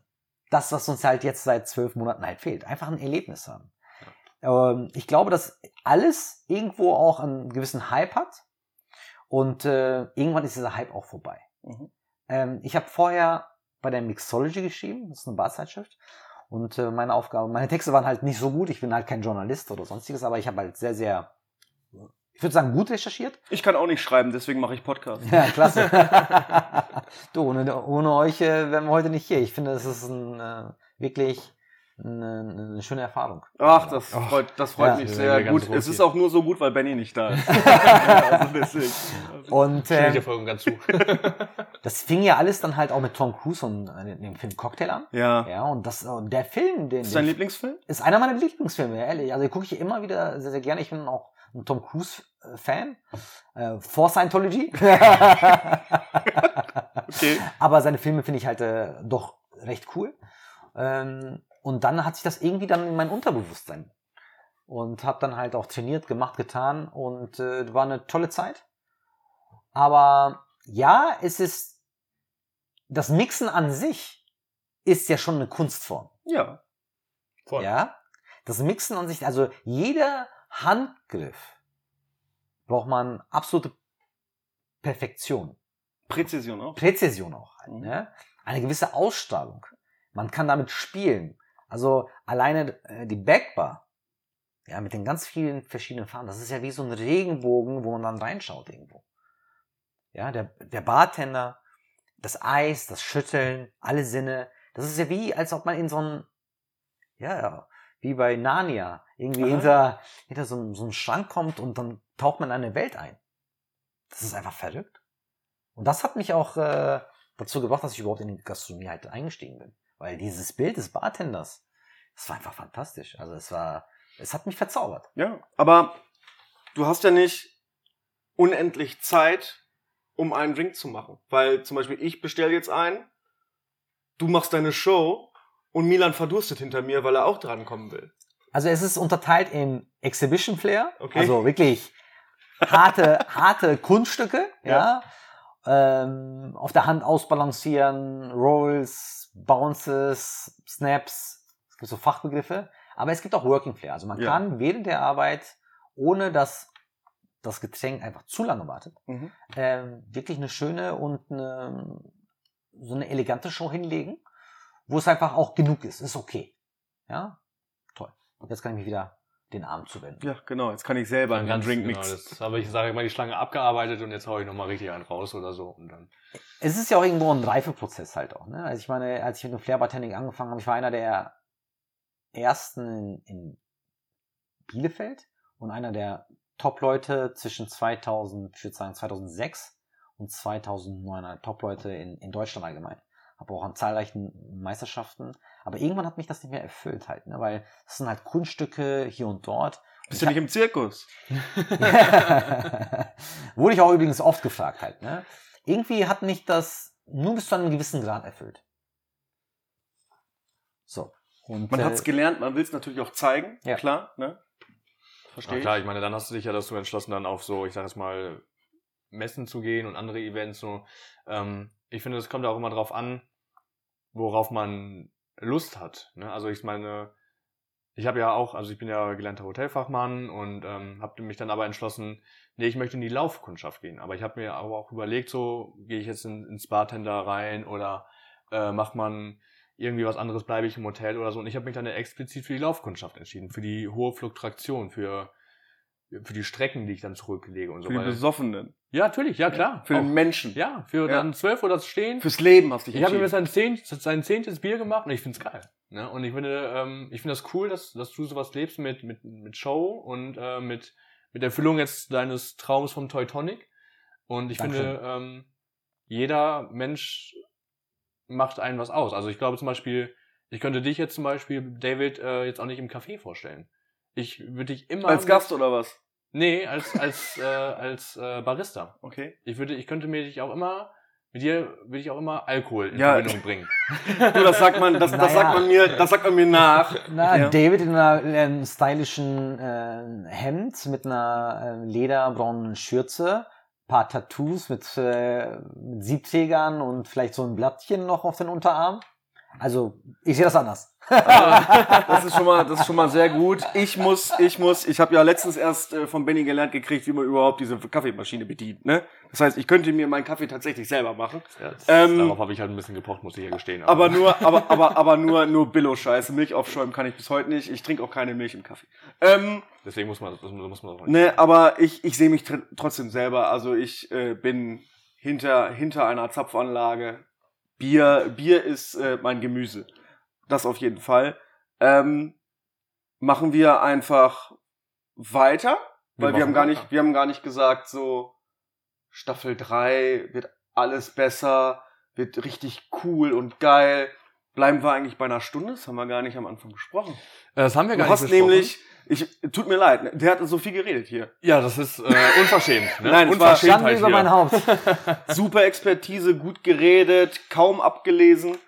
Das, was uns halt jetzt seit zwölf Monaten halt fehlt. Einfach ein Erlebnis haben. Ähm, ich glaube, dass alles irgendwo auch einen gewissen Hype hat. Und äh, irgendwann ist dieser Hype auch vorbei. Mhm. Ähm, ich habe vorher bei der Mixology geschrieben, das ist eine Barzeitschrift. Und äh, meine Aufgabe, meine Texte waren halt nicht so gut. Ich bin halt kein Journalist oder sonstiges, aber ich habe halt sehr, sehr, ich würde sagen, gut recherchiert. Ich kann auch nicht schreiben, deswegen mache ich Podcast. Ja, klasse. <laughs> du, ohne, ohne euch äh, wären wir heute nicht hier. Ich finde, es ist ein, äh, wirklich eine, eine schöne Erfahrung. Ach, das Ach. freut, das freut Ja. mich Ja, sehr ganz gut. Es ist auch nur so gut, weil Benny nicht da ist. <laughs> also deswegen. Und äh, voll und ganz zu. <laughs> das fing ja alles dann halt auch mit Tom Cruise und äh, dem Film Cocktail an. Ja. Ja, und das, und der Film, den, Ist dein den Lieblingsfilm? ist einer meiner Lieblingsfilme, ehrlich. Also gucke ich immer wieder sehr, sehr gerne. Ich bin auch ein Tom Cruise-Fan. Äh, vor Scientology. <laughs> Okay. Aber seine Filme finde ich halt äh, doch recht cool. Ähm, und dann hat sich das irgendwie dann in mein Unterbewusstsein. Und habe dann halt auch trainiert, gemacht, getan. Und äh, war eine tolle Zeit. Aber ja, es ist, das Mixen an sich ist ja schon eine Kunstform. Ja. Voll. Ja. Das Mixen an sich, also jeder Handgriff braucht man absolute Perfektion. Präzision auch. Präzision auch. Halt, Mhm. ne? Eine gewisse Ausstrahlung. Man kann damit spielen. Also alleine äh, die Backbar, ja, mit den ganz vielen verschiedenen Farben, das ist ja wie so ein Regenbogen, wo man dann reinschaut irgendwo. Ja, der, der Bartender, das Eis, das Schütteln, alle Sinne, das ist ja wie, als ob man in so ein, ja, wie bei Narnia, irgendwie Aha. hinter, hinter so, einem- so einen Schrank kommt und dann taucht man in eine Welt ein. Das ist einfach verrückt. Und das hat mich auch äh, dazu gebracht, dass ich überhaupt in die Gastronomie halt eingestiegen bin. Weil dieses Bild des Bartenders, das war einfach fantastisch. Also es war, es hat mich verzaubert. Ja. Aber du hast ja nicht unendlich Zeit, um einen Drink zu machen. Weil zum Beispiel ich bestelle jetzt einen, du machst deine Show und Milan verdurstet hinter mir, weil er auch drankommen will. Also es ist unterteilt in Exhibition Flair, Okay. also wirklich harte, <laughs> harte Kunststücke, ja. Ähm, auf der Hand ausbalancieren, Rolls, Bounces, Snaps, es gibt so Fachbegriffe, aber es gibt auch Working Flair. Also man Ja. kann während der Arbeit, ohne dass das Getränk einfach zu lange wartet, Mhm. ähm, wirklich eine schöne und eine, so eine elegante Show hinlegen, wo es einfach auch genug ist. Ist okay. Ja? Toll. Und jetzt kann ich mich wieder den Arm zuwenden. Ja, genau. Jetzt kann ich selber Dann einen ganz Drink genau, mixen. das habe ich, sage ich mal, die Schlange abgearbeitet und jetzt hau ich nochmal richtig einen raus oder so. Und dann. Es ist ja auch irgendwo ein Reifeprozess halt auch. Ne? Also ich meine, als ich mit dem Flair Bartending angefangen habe, ich war einer der ersten in, in Bielefeld und einer der Top-Leute zwischen 2000, ich würde sagen 2006 und 2009, einer der Top-Leute in, in Deutschland allgemein. Habe auch an zahlreichen Meisterschaften. Aber irgendwann hat mich das nicht mehr erfüllt halt, ne? weil es sind halt Kunststücke hier und dort. Bist du nicht im Zirkus? <laughs> Wurde ich auch übrigens oft gefragt halt. Ne? Irgendwie hat mich das nur bis zu einem gewissen Grad erfüllt. So. Und, Man äh, hat's gelernt, man will es natürlich auch zeigen. Ja. Klar, ne? Verstehe klar, ich. ich meine, dann hast du dich ja dazu entschlossen, dann auf so, ich sag jetzt mal, Messen zu gehen und andere Events so. Ähm, ich finde, es kommt auch immer drauf an, worauf man Lust hat. Ne? Also ich meine, ich habe ja auch, also ich bin ja gelernter Hotelfachmann und ähm, habe mich dann aber entschlossen, nee, ich möchte in die Laufkundschaft gehen. Aber ich habe mir aber auch überlegt, so gehe ich jetzt in, ins Bartender rein oder äh, macht man irgendwie was anderes, bleibe ich im Hotel oder so. Und ich habe mich dann explizit für die Laufkundschaft entschieden, für die hohe Fluktuation, für für die Strecken, die ich dann zurücklege und so Für die Besoffenen. Ja, natürlich, ja klar. Für den Menschen. ja, für Ja. dann zwölf oder das Stehen. Fürs Leben hast du dich Ich habe jetzt sein, zehnt, sein zehntes Bier gemacht und ich find's geil. Ne? Und ich finde, ähm, ich finde das cool, dass, dass du sowas lebst mit, mit, mit Show und äh, mit, mit Erfüllung jetzt deines Traums vom Teutonic. Und ich Dankeschön. finde, ähm, jeder Mensch macht einen was aus. Also ich glaube zum Beispiel, ich könnte dich jetzt zum Beispiel, David, äh, jetzt auch nicht im Café vorstellen. Ich würde dich immer Als Gast oder was? Nee, als als <laughs> äh, als äh, Barista. Okay. Ich würde, ich könnte mir dich auch immer, mit dir würde ich auch immer Alkohol in Ja. Verbindung bringen. <laughs> Du, das sagt man, das, das Naja. sagt man mir, das sagt man mir nach. Na, Ja. David in einer ähm, stylischen äh, Hemd mit einer äh, lederbraunen Schürze, paar Tattoos mit, äh, mit Siebträgern und vielleicht so ein Blattchen noch auf den Unterarm. Also, ich sehe das anders. Das ist schon mal, das ist schon mal sehr gut. Ich muss, ich muss, ich habe ja letztens erst äh, von Benny gelernt gekriegt, wie man überhaupt diese Kaffeemaschine bedient. Ne? Das heißt, ich könnte mir meinen Kaffee tatsächlich selber machen. Ja, Ähm, darauf habe ich halt ein bisschen gepocht, muss ich ja gestehen. Aber nur, aber, aber, aber nur, nur Billo-Scheiße. Milch aufschäumen kann ich bis heute nicht. Ich trinke auch keine Milch im Kaffee. Ähm, deswegen muss man, das muss man auch nicht. ne, aber ich, ich sehe mich tr trotzdem selber. Also ich äh, bin hinter, hinter einer Zapfanlage. Bier, Bier ist äh, mein Gemüse. Das auf jeden Fall. Ähm, machen wir einfach weiter, weil wir machen haben gar weiter. nicht, wir haben gar nicht gesagt, so Staffel 3 wird alles besser, wird richtig cool und geil. Bleiben wir eigentlich bei einer Stunde? Das haben wir gar nicht am Anfang besprochen. Äh, Das haben wir Du gar hast nicht besprochen. nämlich, ich, tut mir leid, ne, der hat so viel geredet hier. Ja, das ist äh, <laughs> unverschämt. Ne? Nein, es war Schande Unverschämtheit über hier. mein Haupt. <laughs> <laughs> Super Expertise, gut geredet, kaum abgelesen.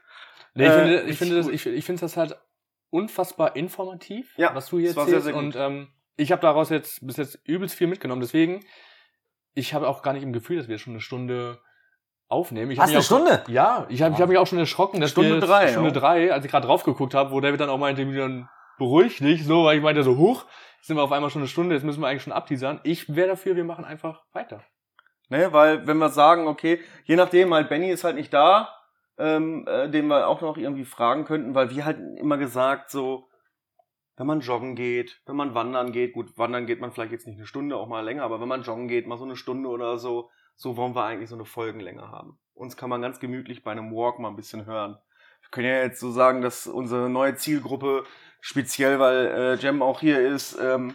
Nee, ich Äh, finde, ich finde, das, ich, ich finde das halt unfassbar informativ, Ja, was du hier war sehr, erzählst. sehr und ähm, ich habe daraus jetzt bis jetzt übelst viel mitgenommen. Deswegen, ich habe auch gar nicht im Gefühl, dass wir schon eine Stunde aufnehmen. Ich mich eine auch Stunde? Ja, ich habe ich hab mich auch schon erschrocken, dass Stunde wir drei, Stunde ja. drei, als ich gerade drauf geguckt habe, wo David dann auch meinte, dann beruhig dich, so, weil ich meinte so, jetzt sind wir auf einmal schon eine Stunde, jetzt müssen wir eigentlich schon abteasern. Ich wäre dafür, wir machen einfach weiter. Ne, weil wenn wir sagen, okay, je nachdem, halt Benny ist halt nicht da, ähm, äh, den wir auch noch irgendwie fragen könnten, weil wir halt immer gesagt, so, wenn man joggen geht, wenn man wandern geht, gut, wandern geht man vielleicht jetzt nicht eine Stunde, auch mal länger, aber wenn man joggen geht, mal so eine Stunde oder so, so wollen wir eigentlich so eine Folgenlänge haben. Uns kann man ganz gemütlich bei einem Walk mal ein bisschen hören. Wir können ja jetzt so sagen, dass unsere neue Zielgruppe, speziell weil äh, Jem auch hier ist, ähm,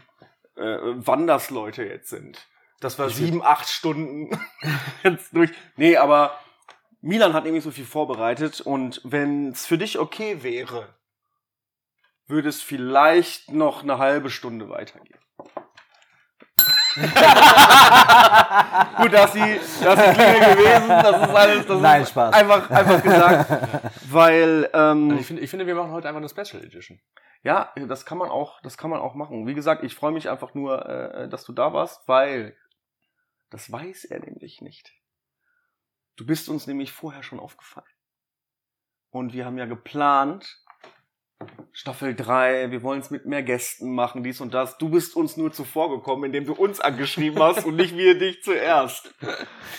äh, Wandersleute jetzt sind. Dass wir sieben, acht Stunden <laughs> <laughs> jetzt durch. Nee, aber Milan hat nämlich so viel vorbereitet und wenn es für dich okay wäre, würde es vielleicht noch eine halbe Stunde weitergehen. <laughs> Gut, dass sie, dass sie Klinge gewesen, das ist alles, das Nein, ist Spaß. einfach, einfach gesagt, weil, ähm, Also ich, finde, ich finde, wir machen heute einfach eine Special Edition. ja, das kann man auch, das kann man auch machen. Wie gesagt, ich freue mich einfach nur, äh, dass du da warst, weil das weiß er nämlich nicht. Du bist uns nämlich vorher schon aufgefallen. Und wir haben ja geplant, Staffel 3, wir wollen es mit mehr Gästen machen, dies und das. Du bist uns nur zuvor gekommen, indem du uns angeschrieben hast und nicht wir dich zuerst.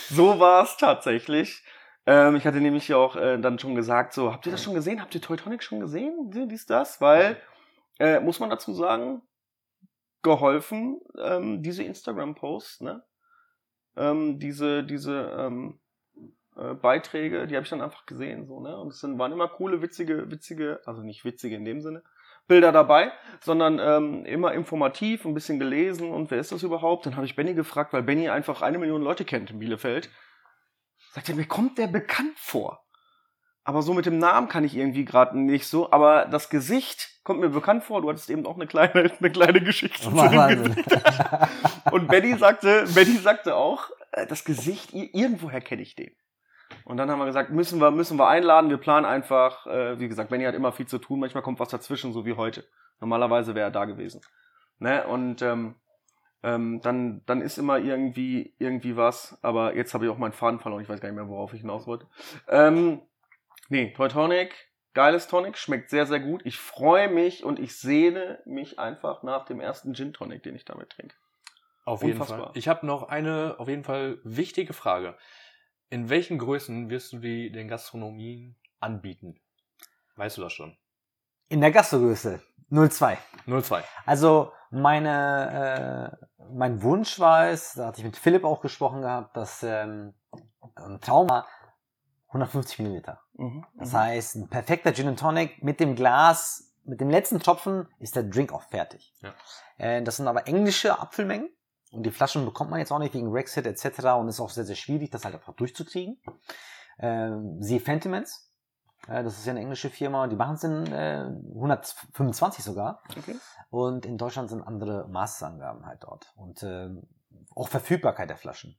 So war es tatsächlich. Ähm, ich hatte nämlich ja auch äh, dann schon gesagt, so, habt ihr das schon gesehen? Habt ihr Teutonic schon gesehen? Dies, das? Weil, äh, muss man dazu sagen, geholfen, ähm, diese Instagram-Posts, ne? Ähm, diese, diese, ähm, äh, Beiträge, die habe ich dann einfach gesehen, so, ne? Und es sind, waren immer coole, witzige, witzige, also nicht witzige in dem Sinne, Bilder dabei, sondern ähm, immer informativ, ein bisschen gelesen und wer ist das überhaupt? Dann habe ich Benny gefragt, weil Benny einfach eine Million Leute kennt in Bielefeld. Sagt er, mir kommt der bekannt vor. Aber so mit dem Namen kann ich irgendwie gerade nicht so. Aber das Gesicht kommt mir bekannt vor. Du hattest eben auch eine kleine, <laughs> eine kleine Geschichte zu dem. Gesicht. Und Benny sagte, Benny sagte auch, äh, das Gesicht, irgendwoher kenne ich den. Und dann haben wir gesagt, müssen wir, müssen wir einladen. Wir planen einfach, äh, wie gesagt, Benny hat immer viel zu tun. Manchmal kommt was dazwischen, so wie heute. Normalerweise wäre er da gewesen. Ne? Und ähm, ähm, dann, dann ist immer irgendwie, irgendwie was. Aber jetzt habe ich auch meinen Faden verloren. Ich weiß gar nicht mehr, worauf ich hinaus wollte. Ähm, nee, Teutonic, geiles Tonic, schmeckt sehr, sehr gut. Ich freue mich und ich sehne mich einfach nach dem ersten Gin Tonic, den ich damit trinke. Auf jeden Unfassbar. Fall. Ich habe noch eine auf jeden Fall wichtige Frage. In welchen Größen wirst du die den Gastronomien anbieten? Weißt du das schon? In der Gastrogröße 02. 02. Also meine, äh, mein Wunsch war es, da hatte ich mit Philipp auch gesprochen gehabt, dass ähm, ein Traum war 150 Milliliter. Mhm. Das heißt, ein perfekter Gin and Tonic mit dem Glas, mit dem letzten Tropfen ist der Drink auch fertig. Ja. Äh, das sind aber englische Apfelmengen und die Flaschen bekommt man jetzt auch nicht wegen Brexit etc. und ist auch sehr, sehr schwierig, das halt einfach durchzukriegen. Ähm, Sie Fentiments, äh, das ist ja eine englische Firma, die machen es in äh, 125 sogar. Okay. Und in Deutschland sind andere Maßangaben halt dort. Und ähm, auch Verfügbarkeit der Flaschen.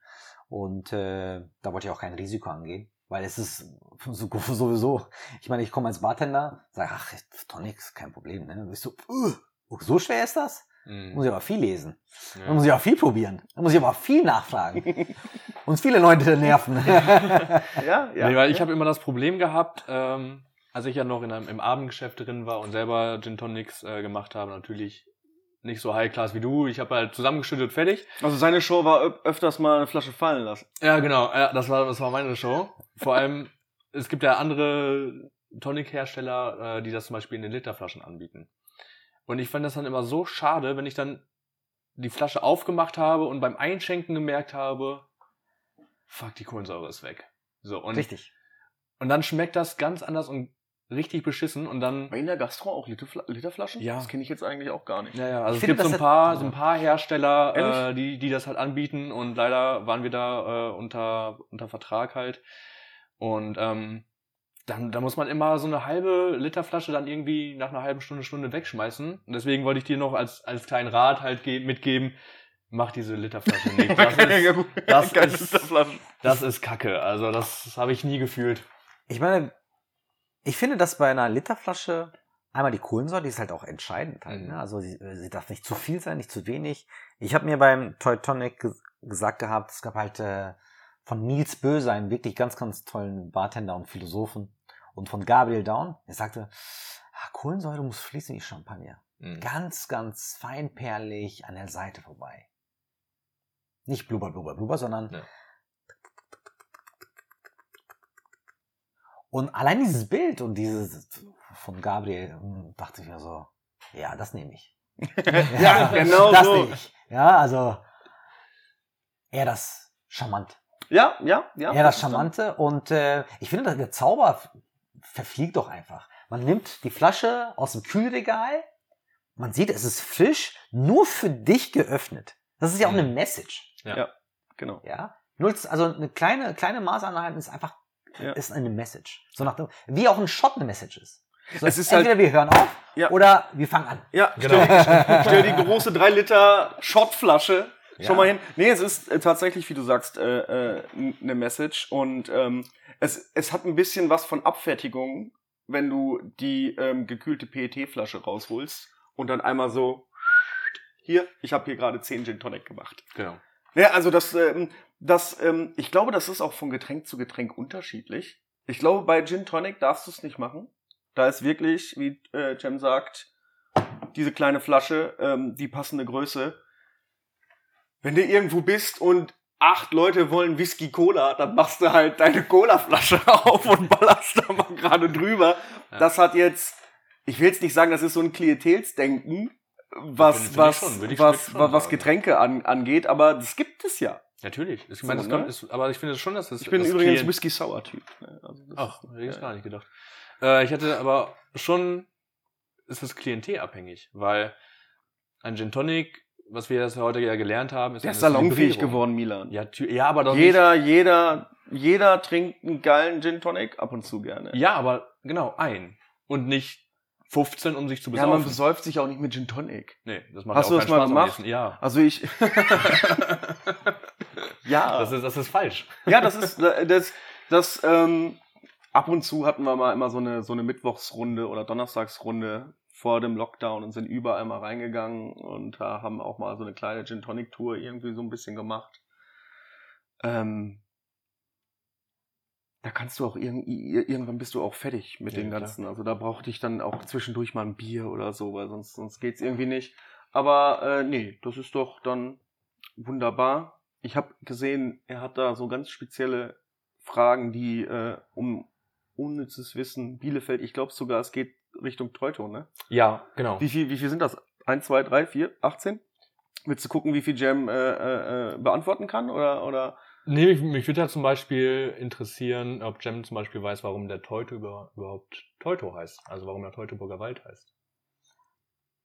Und äh, da wollte ich auch kein Risiko angehen. Weil es ist <laughs> so, sowieso, ich meine, ich komme als Bartender, sage, ach, Tonic ist kein Problem. Ne? Und ich so, uh, so schwer ist das? Mhm. Muss ich aber viel lesen. Ja. Dann muss ich auch viel probieren. Dann muss ich aber auch viel nachfragen. <laughs> Uns viele Leute nerven. <laughs> Ja, ja. nee, weil ich habe immer das Problem gehabt, ähm, als ich ja noch in einem, im Abendgeschäft drin war und selber Gin Tonics äh, gemacht habe, natürlich nicht so High Class wie du. Ich habe halt zusammengeschüttet, fertig. Also seine Show war öf- öfters mal eine Flasche fallen lassen. Ja, genau. Ja, das war, das war meine Show. Vor allem, <laughs> es gibt ja andere Tonic-Hersteller, äh, die das zum Beispiel in den Literflaschen anbieten. Und ich fand das dann immer so schade, wenn ich dann die Flasche aufgemacht habe und beim Einschenken gemerkt habe, fuck, die Kohlensäure ist weg. So, und, Richtig. und dann schmeckt das ganz anders und richtig beschissen und dann War in der Gastro auch Literfla Literflaschen? Ja. Das kenne ich jetzt eigentlich auch gar nicht. Ja, ja, also Ich es gibt so ein paar, so ein paar Hersteller, äh, die, die das halt anbieten und leider waren wir da äh, unter, unter Vertrag halt. Und ähm, dann, da muss man immer so eine halbe Literflasche dann irgendwie nach einer halben Stunde, Stunde wegschmeißen. Und deswegen wollte ich dir noch als, als kleinen Rat halt ge mitgeben, mach diese Literflasche nicht. Das ist, <laughs> das <laughs> ist- das ist Kacke. Also das habe ich nie gefühlt. Ich meine, ich finde, dass bei einer Literflasche einmal die Kohlensäure, die ist halt auch entscheidend halt. Mhm. Ne? Also sie, sie darf nicht zu viel sein, nicht zu wenig. Ich habe mir beim Teutonic ge gesagt gehabt, es gab halt äh, von Niels Böse, einem wirklich ganz, ganz tollen Bartender und Philosophen, und von Gabriel Down. Er sagte, ah, Kohlensäure muss fließen wie Champagner. Mhm. Ganz, ganz feinperlig an der Seite vorbei. Nicht blubber, blubber, blubber, sondern Ja. Und allein dieses Bild und dieses von Gabriel hm, dachte ich mir so, ja, das nehme ich. <laughs> Ja, <laughs> genau das so. nehme ich. Ja, also eher das Charmant. Ja, ja, ja. eher das Charmante und äh, ich finde, der Zauber verfliegt doch einfach. Man nimmt die Flasche aus dem Kühlregal, man sieht, es ist frisch, nur für dich geöffnet. Das ist ja auch Mhm. eine Message. Genau. Ja, Null, also eine kleine, kleine Maßeinheit ist einfach, Ja. ist eine Message. So nach dem, wie auch ein Shot eine Message ist. So, Es ist halt entweder wir hören auf Ja. oder wir fangen an. Ja, Genau. stell, stell die große 3 Liter Shotflasche Ja. schon mal hin. Nee, es ist äh, tatsächlich, wie du sagst, äh, äh, eine Message und ähm, es, es hat ein bisschen was von Abfertigung, wenn du die ähm, gekühlte PET-Flasche rausholst und dann einmal so hier, ich habe hier gerade 10 Gin Tonic gemacht. Genau. Ja, also das, ähm, das, ähm, ich glaube, das ist auch von Getränk zu Getränk unterschiedlich. Ich glaube, bei Gin Tonic darfst du es nicht machen. Da ist wirklich, wie äh, Cem sagt, diese kleine Flasche, ähm, die passende Größe. Wenn du irgendwo bist und acht Leute wollen Whisky Cola, dann machst du halt deine Cola-Flasche <laughs> auf und ballerst da mal gerade drüber. Ja. Das hat jetzt, ich will jetzt nicht sagen, das ist so ein Klientelsdenken, was, was, schon, was, was, was. Getränke an, angeht, aber das gibt es ja. Natürlich. Ich So, meine, das ne? kommt, ist, aber ich finde schon, dass das. Ich bin das übrigens Klient- Whisky Sour Typ. ne? Also Ach, hätte ich ja. gar nicht gedacht. Äh, ich hätte aber schon, ist das klientelabhängig, weil ein Gin Tonic, was wir jetzt heute ja gelernt haben, ist Der ist salonfähig geworden, Milan. Ja, ja, aber doch jeder, jeder, jeder trinkt einen geilen Gin Tonic ab und zu gerne. Nicht, ja, aber genau, ein. Und nicht 15, um sich zu Ja, man besaufen. besäuft sich auch nicht mit Gin Tonic. nee, das macht Hast ja du auch das keinen mal Spaß gemacht? Ja. Also ich. <laughs> ja. Das ist, das ist falsch. ja, das ist das, das ähm, ab und zu hatten wir mal immer so eine so eine Mittwochsrunde oder Donnerstagsrunde vor dem Lockdown und sind überall mal reingegangen und äh, haben auch mal so eine kleine Gin Tonic Tour irgendwie so ein bisschen gemacht. Ähm, da kannst du auch irgendwie irgendwann bist du auch fertig mit Ja, den klar. ganzen. Also da brauchte ich dann auch zwischendurch mal ein Bier oder so, weil sonst sonst geht's irgendwie nicht. Aber äh, nee, das ist doch dann wunderbar. Ich habe gesehen, er hat da so ganz spezielle Fragen, die äh, um unnützes Wissen, Bielefeld, ich glaube sogar, es geht Richtung Teuto, ne? Ja, genau. Wie viel, wie viel sind das? 1, 2, 3, 4, 18? Willst du gucken, wie viel Jam äh, äh, äh, beantworten kann? Oder, oder? Nee, mich, mich würde ja zum Beispiel interessieren, ob Jem zum Beispiel weiß, warum der Teuto über, überhaupt Teuto heißt. Also warum der Teutoburger Wald heißt.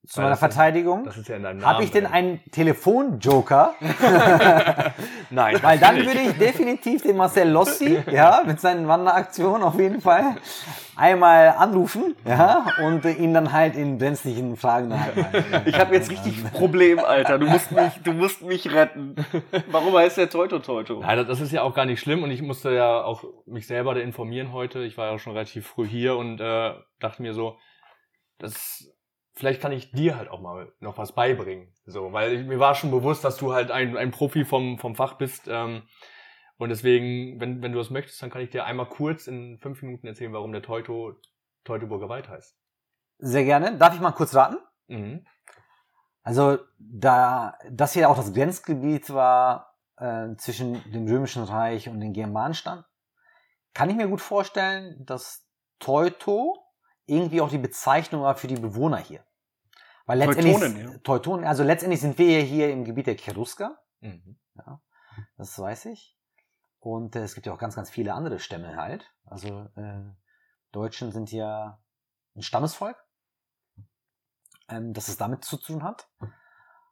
Zu meiner Verteidigung Das ist ja in deinem Namen. habe ich denn einen Telefonjoker, <laughs> Nein. weil dann würde ich definitiv den Marcel Lossi, <laughs> ja, mit seinen Wanderaktionen auf jeden Fall einmal anrufen, ja, und ihn dann halt in brenzlichen Fragen dann halt <laughs> Ich habe jetzt richtig ein Problem, Alter. Du musst mich, du musst mich retten. Warum heißt der Teuto Teuto? Nein, das ist ja auch gar nicht schlimm und ich musste ja auch mich selber da informieren heute. Ich war ja auch schon relativ früh hier und äh, dachte mir so, das vielleicht kann ich dir halt auch mal noch was beibringen. So, weil ich, mir war schon bewusst, dass du halt ein, ein Profi vom, vom Fach bist. Ähm, und deswegen, wenn, wenn du das möchtest, dann kann ich dir einmal kurz in fünf Minuten erzählen, warum der Teuto Teutoburger Wald heißt. Sehr gerne. Darf ich mal kurz raten? Mhm. Also, da das hier auch das Grenzgebiet war äh, zwischen dem Römischen Reich und den Germanenstamm, kann ich mir gut vorstellen, dass Teuto irgendwie auch die Bezeichnung war für die Bewohner hier. Weil letztendlich, Teutonen, ja. Teutonen, also letztendlich sind wir ja hier im Gebiet der Cherusker, Mhm. das weiß ich. Und äh, es gibt ja auch ganz, ganz viele andere Stämme halt. Also äh, Deutschen sind ja ein Stammesvolk, ähm, dass es damit zu tun hat.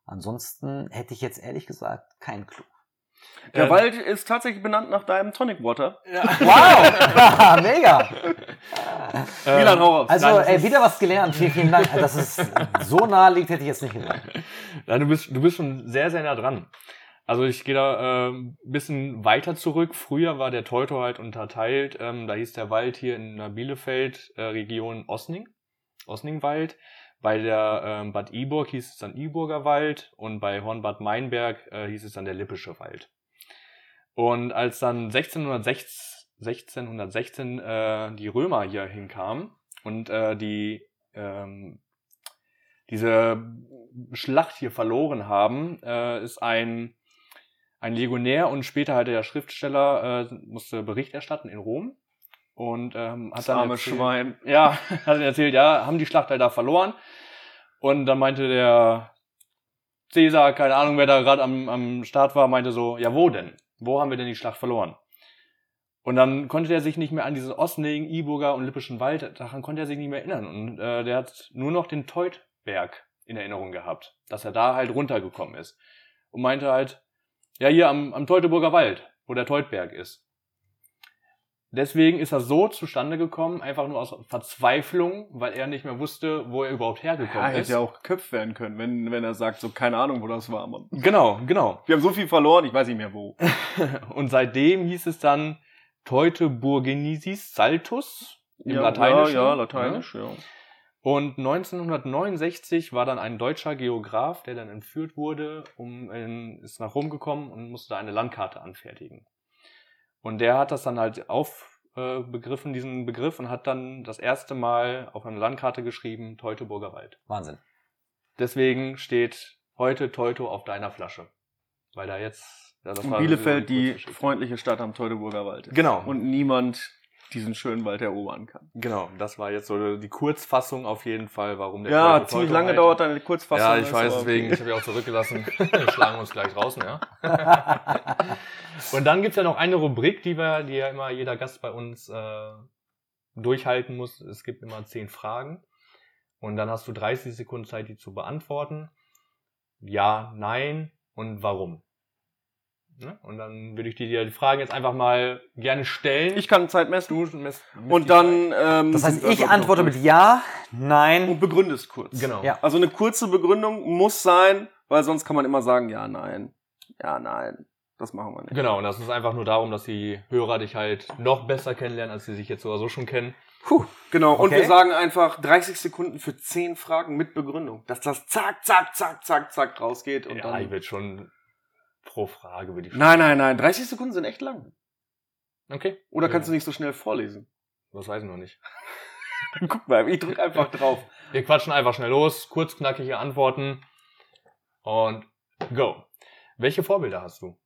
Ansonsten hätte ich jetzt ehrlich gesagt keinen Clou. Der Äh, Wald ist tatsächlich benannt nach deinem Tonic Water. <laughs> Wow! <laughs> Mega! Äh, Milan, hau raus. Also Nein, ey, wieder was gelernt. Vielen, vielen Dank. Dass es so nahe liegt, hätte ich jetzt nicht gedacht. <laughs> Nein, du bist, du bist schon sehr, sehr nah dran. Also ich gehe da äh, ein bisschen weiter zurück. Früher war der Teuto halt unterteilt. Ähm, da hieß der Wald hier in der Bielefeld-Region Osning, Osningwald. Bei der ähm, Bad Iburg hieß es dann Iburger Wald und bei Hornbad Meinberg äh, hieß es dann der Lippische Wald. Und als dann 1616, 1616 äh, die Römer hier hinkamen und äh, die ähm, diese Schlacht hier verloren haben, äh, ist ein, ein Legionär und später halt der Schriftsteller äh, musste Bericht erstatten in Rom und ähm, hat Das dann arme erzählt, Schwein. <laughs> ja, hat dann erzählt, ja, haben die Schlacht halt da verloren und dann meinte der Cäsar, keine Ahnung, wer da gerade am, am Start war, meinte so, ja, wo denn? Wo haben wir denn die Schlacht verloren? Und dann konnte er sich nicht mehr an diesen Osnegen, Iburger und Lippischen Wald, daran konnte er sich nicht mehr erinnern. Und äh, der hat nur noch den Teutberg in Erinnerung gehabt, dass er da halt runtergekommen ist. Und meinte halt, ja, hier am, am Teutoburger Wald, wo der Teutberg ist. Deswegen ist er so zustande gekommen, einfach nur aus Verzweiflung, weil er nicht mehr wusste, wo er überhaupt Ja, hergekommen hätte ja auch geköpft werden können, wenn, wenn er sagt, so keine Ahnung, wo das war, Mann. Genau, genau. Wir haben so viel verloren, ich weiß nicht mehr wo. <laughs> Und seitdem hieß es dann Teutoburgenisis Saltus im ja, Lateinischen. Ja, ja, lateinisch, ja. Und 1969 war dann ein deutscher Geograf, der dann entführt wurde, um, in, ist nach Rom gekommen und musste da eine Landkarte anfertigen. Und der hat das dann halt aufbegriffen, diesen Begriff, und hat dann das erste Mal auf eine Landkarte geschrieben, Teutoburger Wald. Wahnsinn. Deswegen steht heute Teuto auf deiner Flasche. Weil da jetzt... Ja, das Und war Bielefeld, die freundliche Stadt am Teutoburger Wald ist. Genau. Und niemand diesen schönen Wald erobern kann. Genau, das war jetzt so die Kurzfassung auf jeden Fall, warum der Ja, ziemlich lange dauert deine Kurzfassung. Ja, ich weiß, deswegen, okay. ich habe ja auch zurückgelassen. <laughs> Schlagen uns gleich draußen, ja. <laughs> Und dann gibt's ja noch eine Rubrik, die wir, die ja immer jeder Gast bei uns äh, durchhalten muss. Es gibt immer zehn Fragen. Und dann hast du 30 Sekunden Zeit, die zu beantworten. Ja, nein und warum. Ne? Und dann würde ich dir die Fragen jetzt einfach mal gerne stellen. Ich kann Zeit messen. du misst die Und dann. Ähm, Das heißt, ich antworte mit. Ja, Nein. Und begründest kurz. Genau. Ja. Also eine kurze Begründung muss sein, weil sonst kann man immer sagen, ja, nein. Ja, nein. Das machen wir nicht. Genau, und das ist einfach nur darum, dass die Hörer dich halt noch besser kennenlernen, als sie sich jetzt so oder so schon kennen. Puh, genau. Und Okay. wir sagen einfach 30 Sekunden für 10 Fragen mit Begründung. Dass das zack, zack, zack, zack, zack rausgeht und ja, ich dann. würde schon pro Frage würde ich. Nein, nein, nein. 30 Sekunden sind echt lang. Okay. Oder kannst ja. du nicht so schnell vorlesen? Das weiß ich noch nicht. <laughs> Guck mal, ich drück einfach <laughs> drauf. Wir quatschen einfach schnell los, kurz knackige Antworten und go. Welche Vorbilder hast du?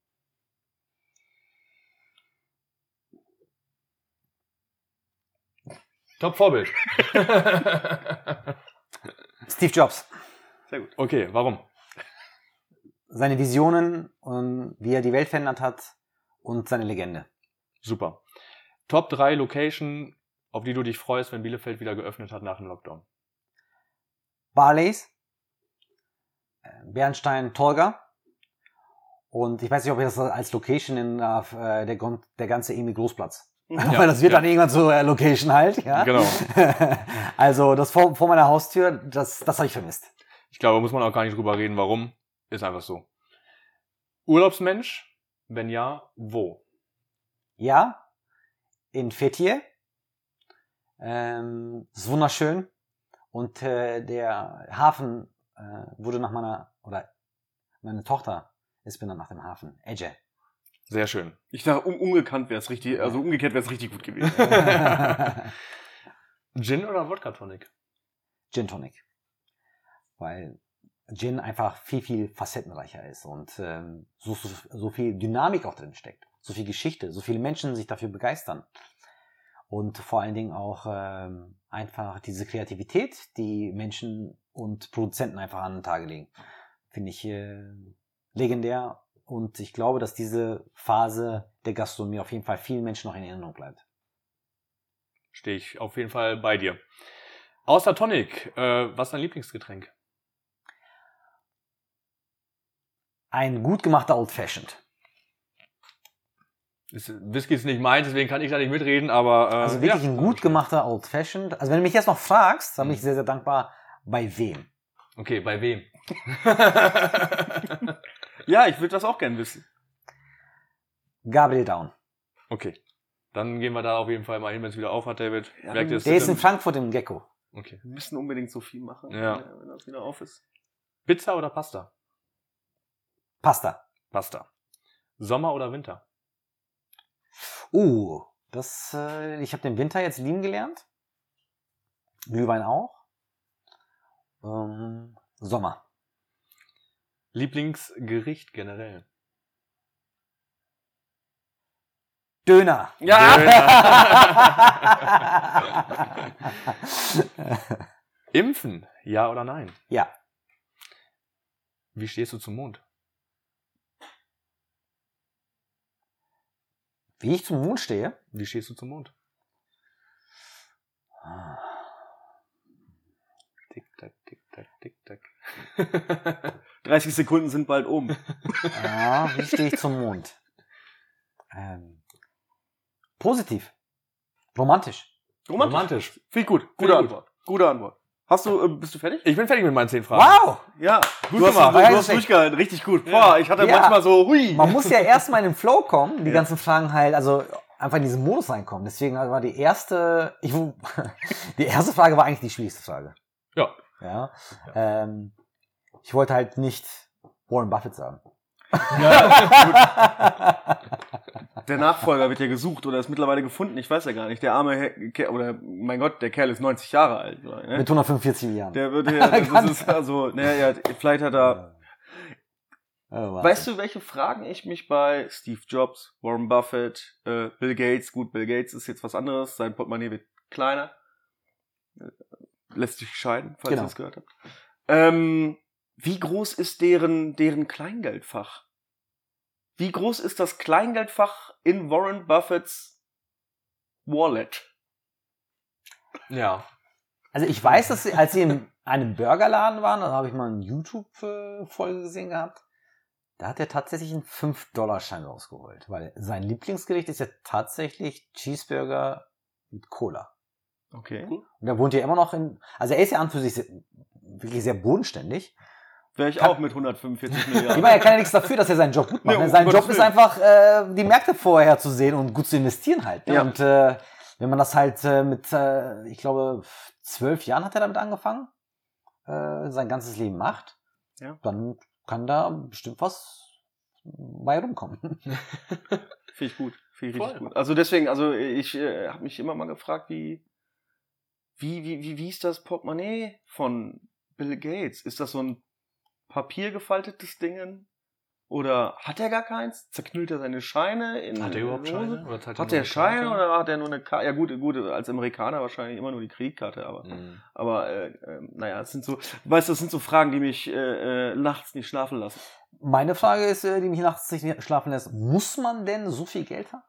Top Vorbild. <laughs> Steve Jobs. Sehr gut. okay, warum? Seine Visionen und wie er die Welt verändert hat und seine Legende. Super. Top 3 Location, auf die du dich freust, wenn Bielefeld wieder geöffnet hat nach dem Lockdown. Barleys, äh, Bernstein, Tolga. Und ich weiß nicht, ob ich das als Location in äh, der, Grund- der ganze Emil Großplatz. Ja, <laughs> Weil das wird ja. dann irgendwann zur äh, Location halt, ja. Genau. <laughs> also das vor, vor meiner Haustür, das, das habe ich vermisst. Ich glaube, muss man auch gar nicht drüber reden, warum. Ist einfach so. Urlaubsmensch? Wenn ja, wo? Ja, in Fethiye. Ähm, ist wunderschön. Und äh, der Hafen äh, wurde nach meiner, oder meine Tochter ist benannt nach dem Hafen. Edge. Sehr schön. Ich dachte, um, umgekannt wäre es richtig, also umgekehrt wäre es richtig gut gewesen. <laughs> Gin oder Wodka Tonic? Gin Tonic. Weil Gin einfach viel, viel facettenreicher ist und ähm, so, so, so viel Dynamik auch drin steckt. So viel Geschichte, so viele Menschen sich dafür begeistern. Und vor allen Dingen auch ähm, einfach diese Kreativität, die Menschen und Produzenten einfach an den Tage legen. Finde ich äh, legendär. Und ich glaube, dass diese Phase der Gastronomie auf jeden Fall vielen Menschen noch in Erinnerung bleibt. Stehe ich auf jeden Fall bei dir. Außer Tonic, äh, was ist dein Lieblingsgetränk? Ein gut gemachter Old Fashioned. Ist, Whisky ist nicht meins, deswegen kann ich da nicht mitreden, aber. Äh, Also wirklich ja. ein gut gemachter Old Fashioned. Also wenn du mich jetzt noch fragst, dann bin ich sehr, sehr dankbar, bei wem. Okay, bei wem? <laughs> ja, ich würde das auch gern wissen. Gabriel Down. okay. Dann gehen wir da auf jeden Fall mal hin, wenn es wieder auf hat, David. Ja, Merkt? Der ist in Frankfurt im Gecko. Okay. Wir müssen unbedingt so viel machen, Ja. wenn- wenn das wieder auf ist. Pizza oder Pasta? Pasta. Pasta. Sommer oder Winter? Uh, das, äh, ich habe den Winter jetzt lieben gelernt. Glühwein auch. Ähm, Sommer. Lieblingsgericht generell. Döner. <laughs> Impfen, ja oder nein? ja. Wie stehst du zum Mond? Wie ich zum Mond stehe. Wie stehst du zum Mond? Tick, tack, tick, tack, tick, tack. <laughs> 30 Sekunden sind bald um. Ja, wie stehe ich zum Mond? Ähm, positiv. Romantisch. Romantisch. Finde ich gut. Gute ich Antwort. Gute Antwort. Hast du, äh, bist du fertig? Ich bin fertig mit meinen zehn Fragen. Wow! Ja. Gut du hast, gemacht. du, Ja, du hast durchgehalten. Richtig gut. Boah, ich hatte Ja. manchmal so, hui. Man muss ja erstmal in den Flow kommen, die Ja. ganzen Fragen halt, also einfach in diesen Modus reinkommen. Deswegen war die erste, ich, <laughs> die erste Frage war eigentlich die schwierigste Frage. Ja. Ja. Ähm, ich wollte halt nicht Warren Buffett sagen. <laughs> Der Nachfolger wird ja gesucht oder ist mittlerweile gefunden. Ich weiß ja gar nicht. Der arme Herr, Kerl- oder mein Gott, der Kerl ist 90 Jahre alt. oder, Ne? Mit 145 Jahren. Der wird <laughs> ja, das ist also, naja, vielleicht hat er. Oh, Weißt du, welche Fragen ich mich bei Steve Jobs, Warren Buffett, äh, Bill Gates, gut, Bill Gates ist jetzt was anderes, sein Portemonnaie wird kleiner. Äh, Lässt sich scheiden, falls Genau. ihr das gehört habt. Ähm, wie groß ist deren, deren Kleingeldfach? Wie groß ist das Kleingeldfach in Warren Buffetts Wallet? Ja. Also ich weiß, dass sie, als sie in einem Burgerladen waren, da habe ich mal eine YouTube-Folge gesehen gehabt, da hat er tatsächlich einen 5-Dollar-Schein rausgeholt. Weil sein Lieblingsgericht ist ja tatsächlich Cheeseburger mit Cola. Okay. Und er wohnt ja immer noch in, also er ist ja an für sich sehr, wirklich sehr bodenständig. Wäre ich Kann- auch mit 145 Ich <laughs> Milliarden. meine, er kann ja nichts dafür, dass er seinen Job gut macht. Nee, um Sein Job ist Willen. einfach, äh, die Märkte vorher zu sehen und gut zu investieren halt. Ne? Ja. Und äh, wenn man das halt äh, mit, äh, ich glaube, zwölf Jahren hat er damit angefangen, äh, sein ganzes Leben macht, Ja. dann kann da bestimmt was bei rumkommen. <laughs> Finde ich gut. Finde ich richtig Voll. gut. Also deswegen, also ich äh, habe mich immer mal gefragt, wie, wie, wie, wie, wie ist das Portemonnaie von Bill Gates? Ist das so ein papiergefaltetes Ding? Oder hat er gar keins? Zerknüllt er seine Scheine in Hat er überhaupt? Scheine? Oder Hat nur er eine Scheine oder hat er nur eine Karte? Ja gut, gut, als Amerikaner wahrscheinlich immer nur die Kreditkarte, aber Mhm. aber äh, äh, naja, es sind so, weißt du, das sind so Fragen, die mich äh, äh, nachts nicht schlafen lassen. Meine Frage ist, äh, die mich nachts nicht schlafen lässt, muss man denn so viel Geld haben?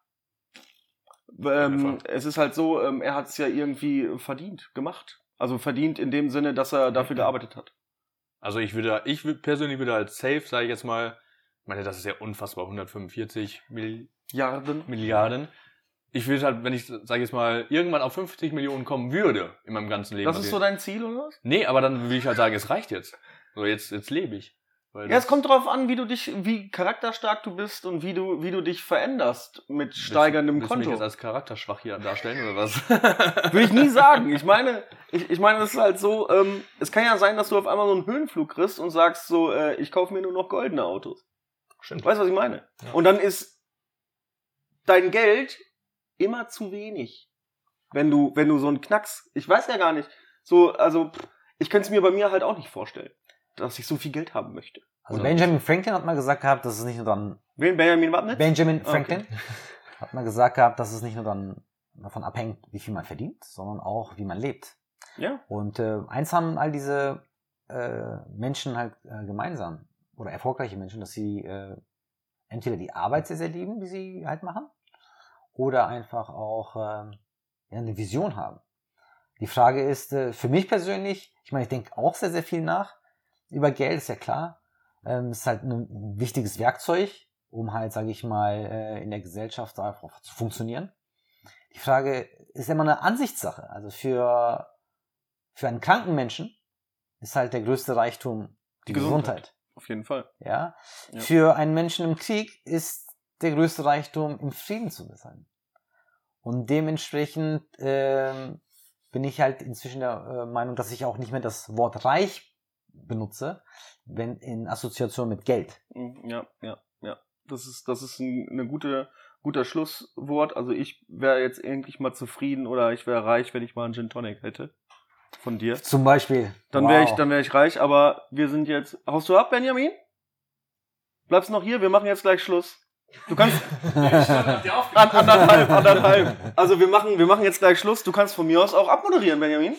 Ähm, es ist halt so, ähm, er hat es ja irgendwie verdient, gemacht. Also verdient in dem Sinne, dass er dafür <clears throat> gearbeitet hat. Also ich würde, ich persönlich würde als Safe, sage ich jetzt mal, ich meine, das ist ja unfassbar, 145 Mill Milliarden. Milliarden. Ich würde halt, wenn ich, sage ich jetzt mal, irgendwann auf 50 Millionen kommen würde in meinem ganzen Leben. Das ist so dein Ziel, oder was? Nee, aber dann würde ich halt sagen, es reicht jetzt. So, jetzt, jetzt lebe ich. Ja, es kommt drauf an, wie du dich, wie charakterstark du bist und wie du, wie du dich veränderst mit steigerndem willst, willst du mich Konto. jetzt als charakterschwach hier darstellen oder was? <laughs> Würde ich nie sagen. Ich meine, <laughs> ich, ich meine, es ist halt so, ähm, es kann ja sein, dass du auf einmal so einen Höhenflug kriegst und sagst so, äh, ich kaufe mir nur noch goldene Autos. Stimmt. Weißt du, was ich meine? Ja. Und dann ist dein Geld immer zu wenig. Wenn du, wenn du so einen Knacks, ich weiß ja gar nicht, so, also, ich könnte es mir bei mir halt auch nicht vorstellen, dass ich so viel Geld haben möchte. Also Oder- Benjamin Franklin hat mal gesagt gehabt, dass es nicht nur dann Wen, Benjamin Wattnitz? Benjamin Ah, Franklin <laughs> hat mal gesagt gehabt, dass es nicht nur dann davon abhängt, wie viel man verdient, sondern auch, wie man lebt. Ja. Und äh, eins haben all diese äh, Menschen halt äh, gemeinsam, oder erfolgreiche Menschen, dass sie äh, entweder die Arbeit sehr, sehr lieben, die sie halt machen, oder einfach auch ähm, ja, eine Vision haben. Die Frage ist, äh, für mich persönlich, ich meine, ich denke auch sehr, sehr viel nach über Geld, ist ja klar. Ähm, ist halt ein wichtiges Werkzeug, um halt, sage ich mal, äh, in der Gesellschaft zu funktionieren. Die Frage ist immer eine Ansichtssache. Also für, für einen kranken Menschen ist halt der größte Reichtum die, Die Gesundheit. Gesundheit. Auf jeden Fall. Ja? Ja. Für einen Menschen im Krieg ist der größte Reichtum, im Frieden zu sein. Und dementsprechend ähm, bin ich halt inzwischen der äh, Meinung, dass ich auch nicht mehr das Wort reich benutze, wenn in Assoziation mit Geld. Mhm, Ja, ja, ja. Das ist, das ist ein, eine gute, guter Schlusswort. Also ich wäre jetzt eigentlich mal zufrieden oder ich wäre reich, wenn ich mal einen Gin Tonic hätte. Von dir. Zum Beispiel. Dann wäre Wow. ich, dann wäre ich reich, aber wir sind jetzt. Haust du ab, Benjamin? Bleibst noch hier? Wir machen jetzt gleich Schluss. Du kannst. <laughs> <laughs> An, anderthalb, anderthalb. <laughs> Also wir machen, wir machen jetzt gleich Schluss. Du kannst von mir aus auch abmoderieren, Benjamin.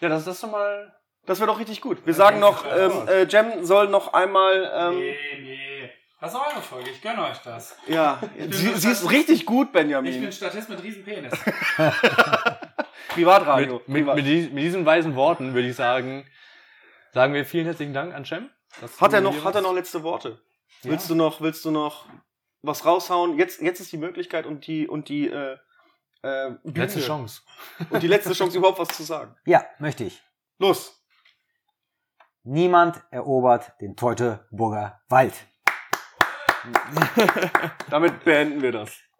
Ja, das ist doch mal. Das wäre doch richtig gut. Wir sagen noch, ähm, äh, Jem soll noch einmal. Ähm, Nee, nee. Das ist eure Folge, ich gönne euch das. Ja, sie, sie ist richtig gut, Ich bin Benjamin. Statist mit riesen Penis. <laughs> Privatradio. Mit, mit, Privat. mit, mit diesen weisen Worten würde ich sagen, sagen wir vielen herzlichen Dank an Cem. Hat er noch, hat er noch letzte Worte? Ja. Willst du noch, willst du noch was raushauen? Jetzt, jetzt ist die Möglichkeit und die und die äh, äh. Letzte Chance. und die letzte Chance überhaupt was zu sagen. Ja, möchte ich. Los. Niemand erobert den Teutoburger Wald. Damit beenden wir das.